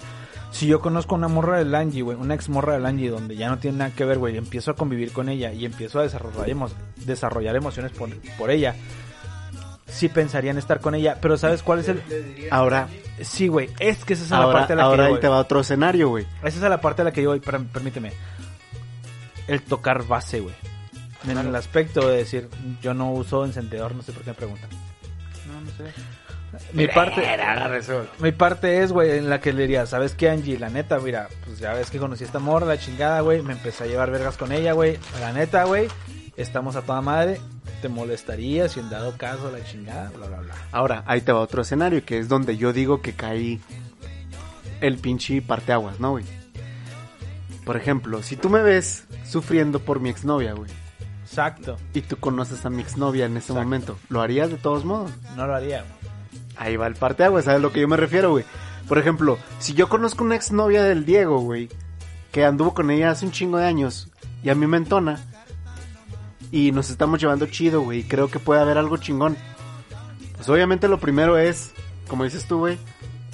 Si yo conozco una morra del Angie, güey, una ex morra del Angie, donde ya no tiene nada que ver, güey, y empiezo a convivir con ella y empiezo a desarrollar, emo- desarrollar emociones por, por ella, sí pensaría en estar con ella. Pero ¿sabes cuál es el...? Ahora, Sí, güey, es que esa es la ahora, parte a la ahora que ahí yo te va otro escenario, güey. Esa es la parte a la que yo voy, per- permíteme. El tocar base, güey. En el aspecto de decir, yo no uso encendedor, no sé por qué me preguntan. No, no sé. Mi parte, mi parte es, güey, en la que le diría, ¿sabes qué, Angie? La neta, mira, pues ya ves que conocí a esta morra, la chingada, güey. Me empecé a llevar vergas con ella, güey. La neta, güey, estamos a toda madre. Te molestaría si en dado caso la chingada, bla, bla, bla. Ahora, ahí te va otro escenario, que es donde yo digo que caí el pinche parteaguas, ¿no, güey? Por ejemplo, si tú me ves sufriendo por mi exnovia, güey, Exacto. y tú conoces a mi exnovia en ese Exacto. momento, ¿lo harías de todos modos? No lo haría. Ahí va el parteaguas, ¿sabes a lo que yo me refiero, güey? Por ejemplo, si yo conozco una exnovia del Diego, güey, que anduvo con ella hace un chingo de años, y a mí me entona, y nos estamos llevando chido, güey, y creo que puede haber algo chingón. Pues obviamente lo primero es, como dices tú, güey,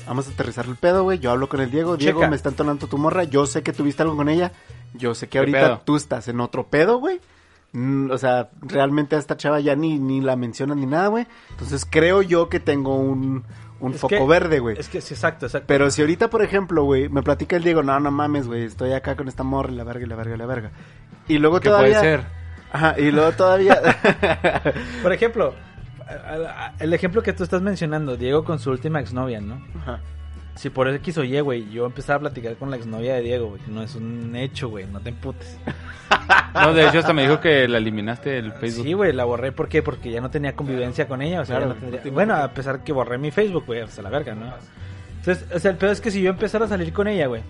vamos a aterrizar el pedo, güey, yo hablo con el Diego, Diego, Checa. me está entonando tu morra, yo sé que tuviste algo con ella, yo sé que ¿Qué ahorita pedo? tú estás en otro pedo, güey. Mm, O sea, realmente a esta chava ya ni, ni la mencionan ni nada, güey. Entonces creo yo que tengo un, un foco que- verde, güey. Es que sí, exacto, exacto. Pero si ahorita, por ejemplo, güey, me platica el Diego, no, no mames, güey, estoy acá con esta morra y la verga y la verga y la verga. Y luego ¿Qué todavía... puede ser? Ajá, y luego todavía... (laughs) (laughs) Por ejemplo, el ejemplo que tú estás mencionando, Diego con su última exnovia, ¿no? Ajá. Si por X o Y, güey, yo empezaba a platicar con la exnovia de Diego, güey, no es un hecho, güey, no te emputes. (laughs) No, de hecho hasta me dijo que la eliminaste del Facebook. Sí, güey, la borré, ¿por qué? Porque ya no tenía convivencia con ella, o sea, ya Claro, no tendría- no tiene Bueno, a pesar que borré mi Facebook, güey, hasta la verga, ¿no? Entonces, o sea, el peor es que si yo empezara a salir con ella, güey,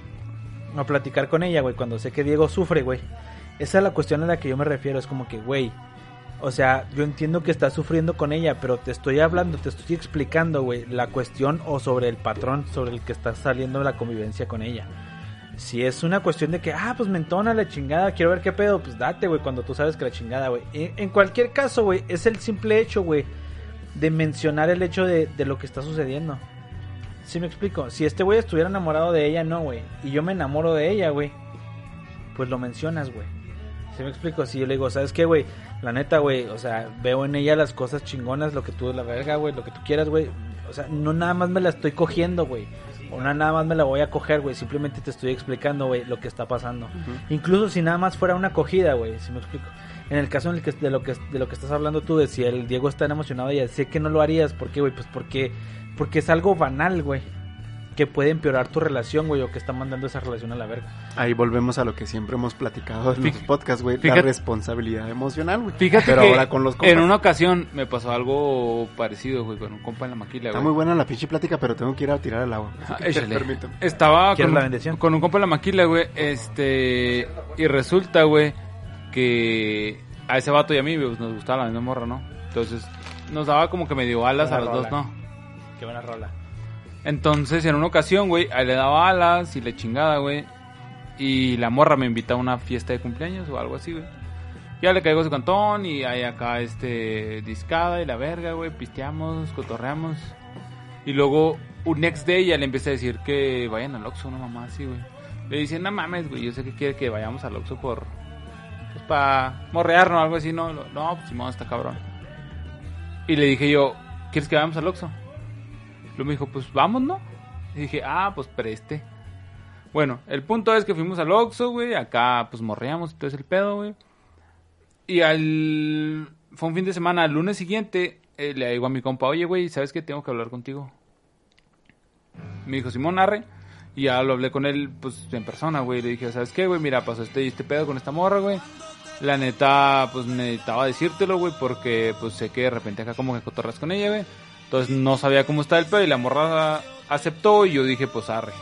o a platicar con ella, güey, cuando sé que Diego sufre, güey, esa es la cuestión a la que yo me refiero, es como que, güey, O sea, yo entiendo que estás sufriendo con ella, pero te estoy hablando, te estoy explicando, güey, la cuestión o sobre el patrón sobre el que estás saliendo la convivencia con ella. Si es una cuestión de que, ah, pues me entona la chingada, quiero ver qué pedo, pues date, güey, cuando tú sabes que la chingada, güey. En, cualquier caso, güey, es el simple hecho, güey, de mencionar el hecho de, de lo que está sucediendo. ¿Sí me explico? Si este güey estuviera enamorado de ella, no, güey. Y yo me enamoro de ella, güey. Pues lo mencionas, güey. ¿Sí me explico? Si yo le digo, ¿sabes qué, güey? La neta, güey, o sea, veo en ella las cosas chingonas, lo que tú, la verga, güey, lo que tú quieras, güey. O sea, no nada más me la estoy cogiendo, güey. O no nada más me la voy a coger, güey. Simplemente te estoy explicando, güey, lo que está pasando. Incluso si nada más fuera una acogida, güey, si me explico. En el caso en el que de lo que de lo que estás hablando tú de si el Diego está emocionado ella, sé que no lo harías, ¿por qué, güey? Pues porque porque es algo banal, güey, que puede empeorar tu relación, güey, o que está mandando esa relación a la verga. Ahí volvemos a lo que siempre hemos platicado en los podcasts, güey. La responsabilidad emocional, güey. Fíjate Pero que ahora con los compas. en una ocasión me pasó algo parecido, güey, con un compa en la maquila, Está güey. muy buena la pinche plática, pero tengo que ir a tirar el agua. Ah, Así que permíteme. Estaba ¿Quieres con, la un- bendición? con un compa en la maquila, güey. Este. Y resulta, güey, que a ese vato y a mí pues, nos gustaba la misma morra, ¿no? Entonces, nos daba como que medio alas a los dos. ¿no? Qué buena rola. Entonces, en una ocasión, güey, a él le daba alas y le chingada, güey. Y la morra me invita a una fiesta de cumpleaños o algo así, güey. Ya le caigo su cantón y hay acá este discada y la verga, güey. Pisteamos, cotorreamos. Y luego, un next day ya le empieza a decir que vayan al Oxxo, una mamá así, güey. Le dice, no mames, güey, yo sé que quiere que vayamos al Oxxo por... Pues para morrearnos o algo así, ¿no? No, pues Simón está cabrón. Y le dije yo, ¿quieres que vayamos al Oxxo? Luego me dijo, pues vamos, ¿no? Y dije, ah, pues preste. Bueno, el punto es que fuimos al Oxxo, güey. Acá, pues morreamos y todo ese el pedo, güey. Y al... Fue un fin de semana, al lunes siguiente, eh, le digo a mi compa, oye, güey, ¿sabes qué? Tengo que hablar contigo. Me dijo, Simón, arre. Y ya lo hablé con él, pues, en persona, güey. Le dije, ¿sabes qué, güey? Mira, pasó este este pedo con esta morra, güey. La neta, pues, necesitaba decírtelo, güey, porque, pues, sé que de repente acá como que cotorras con ella, güey. Entonces, no sabía cómo estaba el pedo y la morra aceptó y yo dije, pues, arre.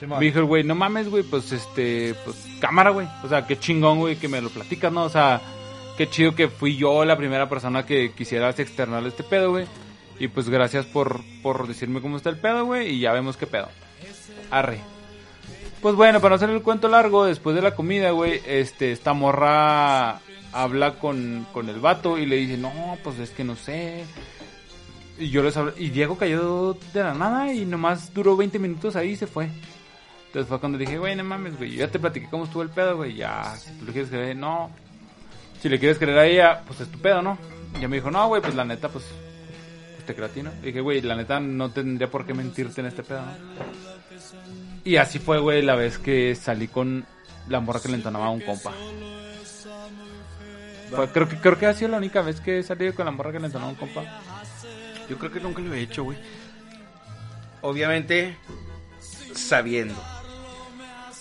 Me dijo el güey, no mames, güey, pues este, pues cámara, güey. O sea, qué chingón, güey, que me lo platicas, ¿no? O sea, qué chido que fui yo la primera persona que quisieras externar este pedo, güey. Y pues gracias por, por decirme cómo está el pedo, güey, y ya vemos qué pedo. Arre. Pues bueno, para no hacer el cuento largo, después de la comida, güey, este, esta morra habla con, con el vato y le dice, no, pues es que no sé. Y yo les hablé, y Diego cayó de la nada y nomás duró 20 minutos ahí y se fue. Entonces fue cuando dije, güey, no mames, güey, ya te platiqué cómo estuvo el pedo, güey, ya, si tú le quieres creer, no. Si le quieres creer a ella, pues es tu pedo, ¿no? Y ella me dijo, no, güey, pues la neta, pues, pues te creo a ti, ¿no? dije, güey, la neta no tendría por qué mentirte en este pedo, ¿no? Y así fue, güey, la vez que salí con la morra que le entonaba a un compa. Fue- creo, que, creo que ha sido la única vez que he salido con la morra que le entonaba a un compa. Yo creo que nunca lo he hecho, güey. Obviamente, sabiendo.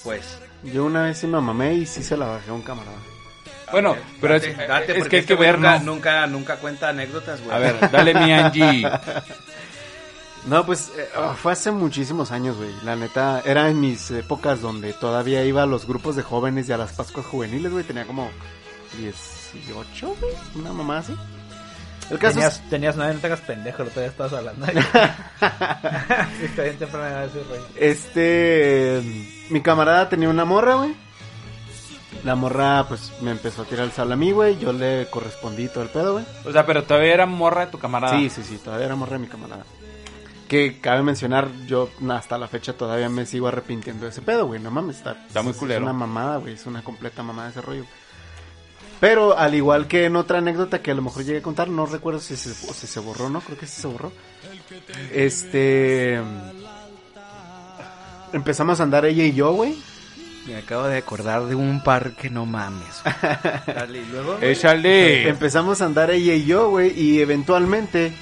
Pues. Yo una vez sí me mamé y sí se la bajé a un camarada. a Bueno, ver, pero date, es- date, es porque que hay este que ver, nunca, ¿no? nunca, nunca cuenta anécdotas, güey. A ver, dale mi Angie. (laughs) No, pues eh, ah, fue hace muchísimos años, güey. La neta, era en mis épocas donde todavía iba a los grupos de jóvenes y a las Pascuas juveniles, güey. Tenía como 18, güey. Una mamá así. El caso Tenías, es, tenías nueve, no te hagas pendejo, lo todavía estabas hablando. (laughs) (laughs) sí, está bien temprano de ese rollo. este, mi camarada tenía una morra, güey. La morra, pues, me empezó a tirar el sal a mí, güey. Yo le correspondí todo el pedo, güey. O sea, pero todavía era morra de tu camarada. Sí, sí, sí, todavía era morra de mi camarada. Que cabe mencionar, yo hasta la fecha todavía me sigo arrepintiendo de ese pedo, güey. No mames, está, Está muy es culero. una mamada, güey. Es una completa mamada ese rollo. Pero al igual que en otra anécdota que a lo mejor llegué a contar, no recuerdo si se, si se borró, ¿no? Creo que sí se borró. Este. Empezamos a andar ella y yo, güey. Me acabo de acordar de un par que no mames. (laughs) Dale, y luego. Échale. Empezamos a andar ella y yo, güey, y eventualmente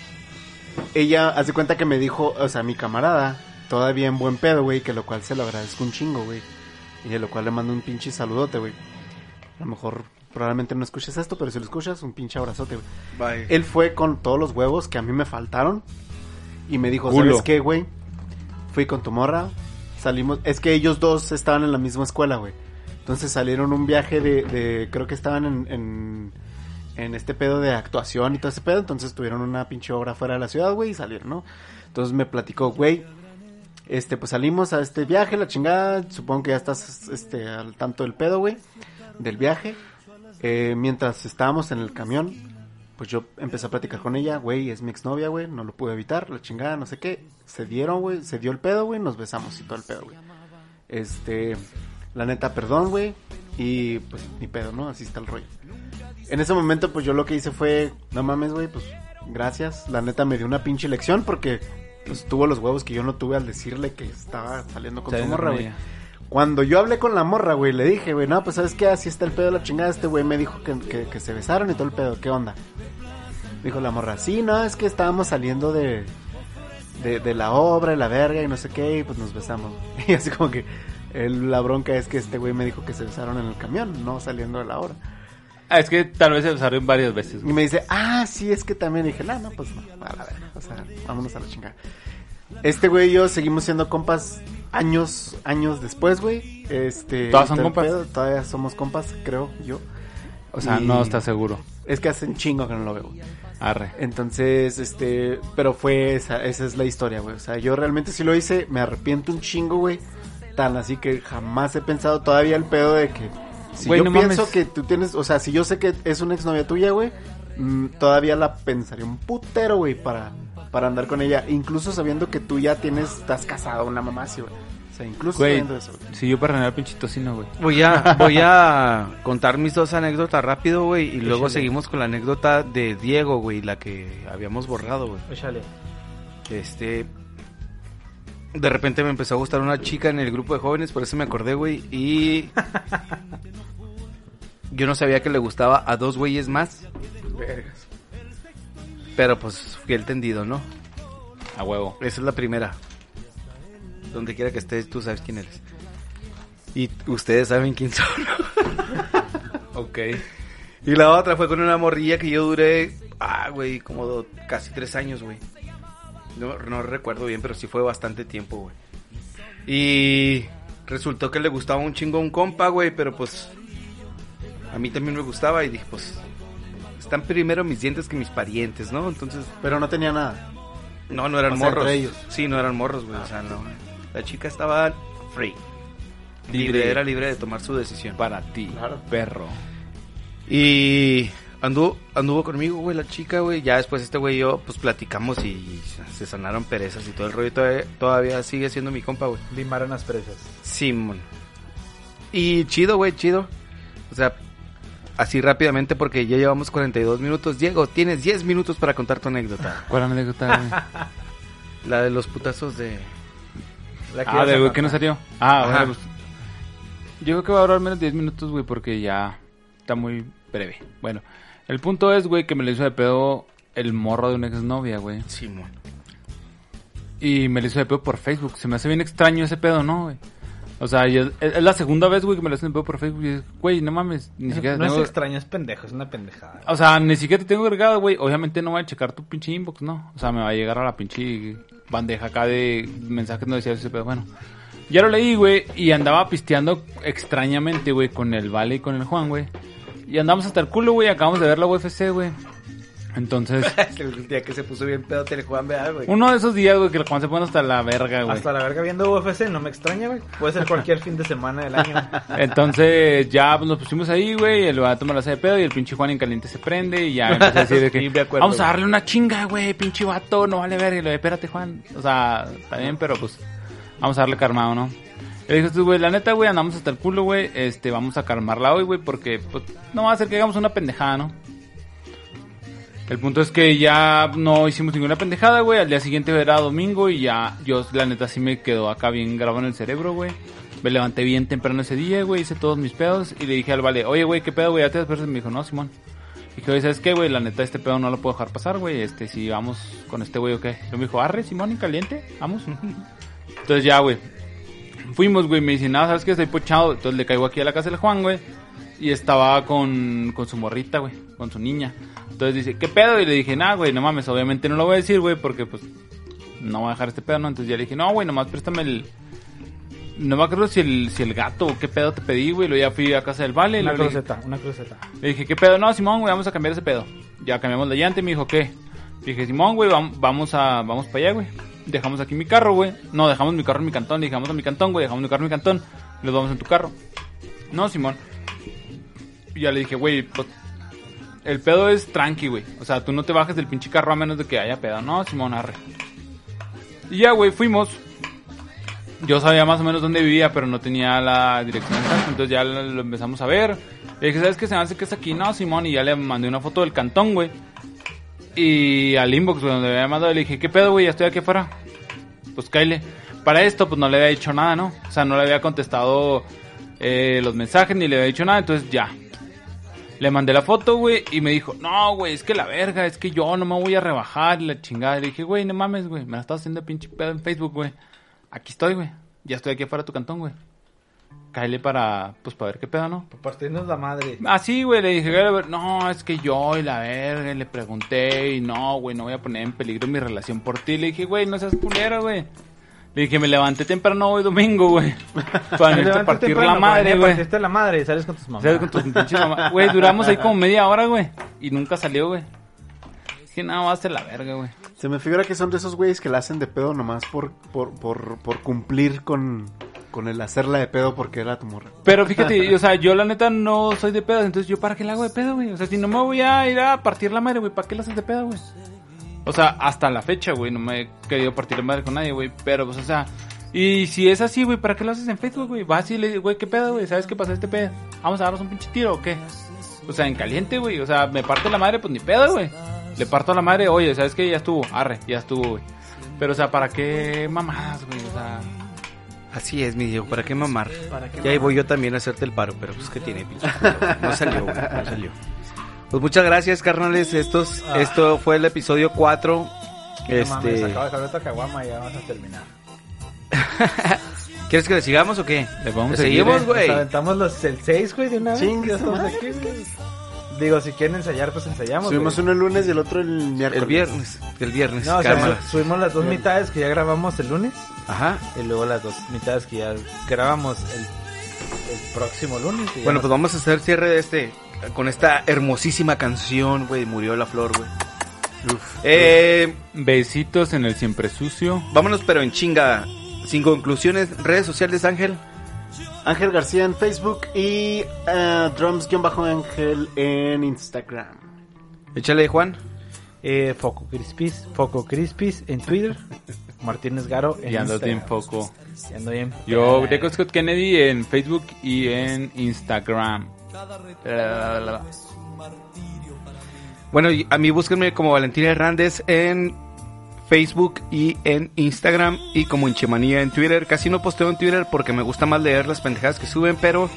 ella hace cuenta que me dijo, o sea, mi camarada, todavía en buen pedo, güey, que lo cual se lo agradezco un chingo, güey. Y de lo cual le mando un pinche saludote, güey. A lo mejor probablemente no escuches esto, pero si lo escuchas, un pinche abrazote, güey. Bye. Él fue con todos los huevos que a mí me faltaron y me dijo, Culo. ¿sabes qué, güey? Fui con tu morra, salimos, es que ellos dos estaban en la misma escuela, güey. Entonces salieron un viaje de, de creo que estaban en, en, en este pedo de actuación y todo ese pedo. Entonces tuvieron una pinche obra fuera de la ciudad, güey, y salieron, ¿no? Entonces me platicó, güey, este, pues salimos a este viaje, la chingada. Supongo que ya estás, este, al tanto del pedo, güey, del viaje. Eh, mientras estábamos en el camión, pues yo empecé a platicar con ella, güey, es mi exnovia, güey, no lo pude evitar, la chingada, no sé qué. Se dieron, güey, se dio el pedo, güey, nos besamos y todo el pedo, güey. Este, la neta, perdón, güey, y pues ni pedo, ¿no? Así está el rollo. En ese momento, pues yo lo que hice fue, no mames, güey, pues gracias. La neta me dio una pinche lección porque pues tuvo los huevos que yo no tuve al decirle que estaba saliendo con su morra, güey. Cuando yo hablé con la morra, güey, le dije, güey, no, pues sabes qué, así está el pedo de la chingada. Este güey me dijo que, que, que se besaron y todo el pedo, ¿qué onda? Dijo la morra, sí, no, es que estábamos saliendo de, de, de la obra y la verga y no sé qué, y pues nos besamos. (laughs) Y así como que el- la bronca es que este güey me dijo que se besaron en el camión, no saliendo de la obra. Ah, es que tal vez se besaron varias veces. Y güey. me dice, ah, sí, es que también. Y dije, no, no, pues no, a la verga. O sea, vámonos a la chingada. Este güey y yo seguimos siendo compas años, años después, güey. Este. ¿Todas son compas? pedo, todavía somos compas, creo yo. O sea, Y- no estás seguro. Es que hace un chingo que no lo veo. güey. Arre. Entonces, este, pero fue esa, esa es la historia, güey. O sea, yo realmente sí lo hice, me arrepiento un chingo, güey. Tan así que jamás he pensado todavía el pedo de que si Güey, yo no pienso mames. que tú tienes, o sea, si yo sé que es una exnovia tuya, güey, mm, todavía la pensaría un putero, güey, para, para andar con ella, incluso sabiendo que tú ya tienes, estás casado, una mamá así, güey. O sea, incluso Güey, sabiendo eso. güey. si yo para el pinche tocino, güey. Voy a, (laughs) voy a contar mis dos anécdotas rápido, güey, y luego Échale. seguimos con la anécdota de Diego, güey, la que habíamos borrado, güey. Échale. Este. De repente me empezó a gustar una chica en el grupo de jóvenes, por eso me acordé, güey. Y. (laughs) Yo no sabía que le gustaba a dos güeyes más. Pero pues fui el tendido, ¿no? A huevo. Esa es la primera. Donde quiera que estés, tú sabes quién eres. Y ustedes saben quién son. (laughs) Ok. Y la otra fue con una morrilla que yo duré, ah, güey, como do- casi tres años, güey. No, no recuerdo bien, pero sí fue bastante tiempo, güey. Y resultó que le gustaba un chingo a un compa, güey, pero pues a mí también me gustaba y dije, pues están primero mis dientes que mis parientes, ¿no? Entonces, Pero no tenía nada. no, no eran O sea, morros. entre ellos. Sí, no eran morros, güey, o sea, no. La chica estaba free. Libre, Libre. era libre de tomar su decisión. Para ti, Claro. perro. Y anduvo, anduvo conmigo, güey, la chica, güey. Ya después este güey y yo, pues platicamos y se sanaron perezas y todo el rollo. Todavía, todavía sigue siendo mi compa, güey. Limaron las presas. Simón. Y chido, güey, chido. O sea, así rápidamente porque ya llevamos 42 minutos. Diego, tienes 10 minutos para contar tu anécdota. (laughs) ¿Cuál anécdota, güey? (laughs) La de los putazos de... La que Ah, de que no salió. Ah, bueno, pues, Yo creo que va a durar menos de 10 minutos, güey, porque ya está muy breve. Bueno, el punto es, güey, que me lo hizo de pedo el morro de una exnovia, güey. Simón. Y me lo hizo de pedo por Facebook. Se me hace bien extraño ese pedo, ¿no, güey? O sea, es, es la segunda vez, güey, que me lo hacen por Facebook. Y es, güey, no mames, ni siquiera No es tengo- extraño, es pendejo, es una pendejada. O sea, ni siquiera te tengo agregado, güey. Obviamente no voy a checar tu pinche inbox, ¿no? O sea, me va a llegar a la pinche bandeja acá de mensajes no decía ese pedo. Bueno, ya lo leí, güey. Y andaba pisteando extrañamente, güey, con el Vale y con el Juan, güey. Y andamos hasta el culo, güey. Acabamos de ver la UFC, güey. Entonces, (laughs) el día que se puso bien pedo Telejuan, vea, güey. uno de esos días, güey, que el Juan se pone hasta la verga, güey. Hasta la verga viendo UFC, no me extraña, güey. Puede ser cualquier fin de semana del año. (laughs) Entonces ya pues, nos pusimos ahí, güey, el vato me la hace de pedo y el pinche Juan en caliente se prende y ya empecé a decir de que (laughs) Sí, me acuerdo, vamos a darle una chinga, güey, pinche vato, no vale verga. Y le digo, espérate, Juan. O sea, está bien, pero pues vamos a darle calmado, ¿no? Y le dije, "Pues, güey, la neta, güey, andamos hasta el culo, güey, este, vamos a calmarla hoy, güey, porque pues no va a ser que hagamos una pendejada, ¿no? El punto es que ya no hicimos ninguna pendejada, güey. Al día siguiente era domingo y ya, yo, la neta, sí me quedó acá bien grabado en el cerebro, güey. Me levanté bien temprano ese día, güey. Hice todos mis pedos y le dije al vale, oye, güey, ¿qué pedo, güey? ¿Ya te despertas? Me dijo, no, Simón. Y dije, oye, ¿sabes qué, güey? La neta, este pedo no lo puedo dejar pasar, güey. Este, si vamos con este güey o qué. Y me dijo, arre, Simón, en caliente, vamos. (laughs) Entonces ya, güey. Fuimos, güey. Me dice, nada, ¿sabes qué? Estoy pochado. Entonces le caigo aquí a la casa del Juan, güey. Y estaba con, con su morrita, güey. Con su niña. Entonces dice, ¿qué pedo? Y le dije, nah, güey, no mames. Obviamente no lo voy a decir, güey, porque pues no voy a dejar este pedo, ¿no? Entonces ya le dije, no, güey, nomás préstame el, no me acuerdo si el, si el gato o qué pedo te pedí, güey. Luego ya fui a casa del Vale. Una cruceta, una cruceta. Le dije, ¿qué pedo? No, Simón, güey, vamos a cambiar ese pedo. Ya cambiamos la llanta y me dijo, ¿qué? Le dije, Simón, güey, vam- vamos a, vamos para allá, güey. Dejamos aquí mi carro, güey. No, dejamos mi carro en mi cantón. Le dije, vamos a mi cantón, güey, dejamos mi carro en mi cantón. Los vamos en tu carro. No, Simón. Y ya le dije, güey, pues, el pedo es tranqui, güey. O sea, tú no te bajes del pinche carro a menos de que haya pedo. No, Simón, arre. Y ya, güey, fuimos. Yo sabía más o menos dónde vivía, pero no tenía la dirección exacta. Entonces ya lo empezamos a ver. Le dije, ¿sabes qué? Se me hace que es aquí. No, Simón. Y ya le mandé una foto del cantón, güey. Y al inbox, güey, donde me había mandado, le dije, ¿qué pedo, güey? Ya estoy aquí afuera. Pues Kyle. Para esto, pues no le había dicho nada, ¿no? O sea, no le había contestado eh, los mensajes ni le había dicho nada. Entonces ya. Le mandé la foto, güey, y me dijo, no, güey, es que la verga, es que yo no me voy a rebajar, la chingada. Le dije, güey, no mames, güey, me la estás haciendo pinche pedo en Facebook, güey. Aquí estoy, güey. Ya estoy aquí afuera de tu cantón, güey. Cáele para, pues, para ver qué pedo, ¿no? Por partirnos la madre. Así, güey, le dije, "Güey, no, es que yo y la verga, y le pregunté, y no, güey, no voy a poner en peligro mi relación por ti. Le dije, güey, no seas culero, güey. Le dije, me levanté temprano hoy domingo, güey. (laughs) Para irte a partir la madre, güey. Partirte la madre y sales con tus mamás. ¿Sabes? Con tus pinches mamás. Güey, duramos ahí como media hora, güey. Y nunca salió, güey. Dije, no, va a ser la verga, güey. Se me figura que son de esos güeyes que la hacen de pedo nomás por, por, por, por cumplir con, con el hacerla de pedo porque era tu morra. Pero (laughs) fíjate, o sea, yo la neta no soy de pedo, entonces yo para qué la hago de pedo, güey. O sea, si no me voy a ir a partir la madre, güey, ¿para qué la haces de pedo, güey? O sea, hasta la fecha, güey, no me he querido partir la madre con nadie, güey. Pero, pues, o sea, y si es así, güey, ¿para qué lo haces en Facebook, güey? Vas y le dices, güey, ¿qué pedo, güey? ¿Sabes qué pasó este pedo? Vamos a darnos un pinche tiro o qué? O sea, en caliente, güey. O sea, me parte la madre, pues ni pedo, güey. Le parto a la madre, oye, ¿sabes qué? Ya estuvo, arre, ya estuvo, güey. Pero, o sea, ¿para qué mamadas, güey? O sea, Así es, mi Diego, ¿para qué mamar? ¿Para qué Y ahí voy yo también a hacerte el paro, pero pues que tiene, pinche. No salió, güey, no salió. Pues muchas gracias, carnales. Estos, Ah. Esto fue el episodio 4. No mames, Este, acabo de caguama y ya vamos a terminar. (laughs) ¿Quieres que le sigamos o qué? Le vamos a seguir, seguimos, eh. güey. Nos aventamos los, el 6, güey, de una vez. Chingue aquí. Digo, si quieren ensayar, pues ensayamos. Subimos güey. uno el lunes y el otro el miércoles. El viernes. El viernes. No, o sea, subimos las dos mitades que ya grabamos el lunes Ajá. y luego las dos mitades que ya grabamos el, el próximo lunes. Bueno, pues vamos a hacer cierre de este. Con esta hermosísima canción, güey. Murió la flor, güey. Eh, Besitos en el siempre sucio. vámonos, pero en chinga. Sin conclusiones. Redes sociales, Ángel. Ángel García en Facebook y eh, Drums-Ángel en Instagram. Échale, Juan. Eh, Foco Crispis, Foco Crispis en Twitter, (laughs) Martínez Garo en Y ando Instagram. bien poco. Y ando bien. Yo, Deco Scott Kennedy en Facebook y en Instagram. Bueno, a mí búsquenme como Valentín Hernández en Facebook y en Instagram y como Inchemanía en Twitter. Casi no posteo en Twitter porque me gusta más leer las pendejadas que suben, pero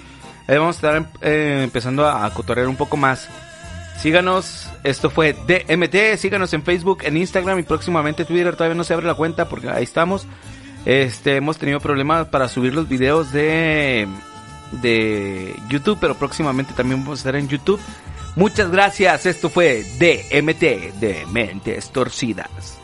ahí vamos a estar eh, empezando a, a un poco más. Síganos, esto fue DMT, síganos en Facebook, en Instagram y próximamente Twitter. Todavía no se abre la cuenta porque ahí estamos. Este, hemos tenido problemas para subir los videos de de YouTube, pero próximamente también vamos a estar en YouTube. Muchas gracias. Esto fue DMT de Mentes Torcidas.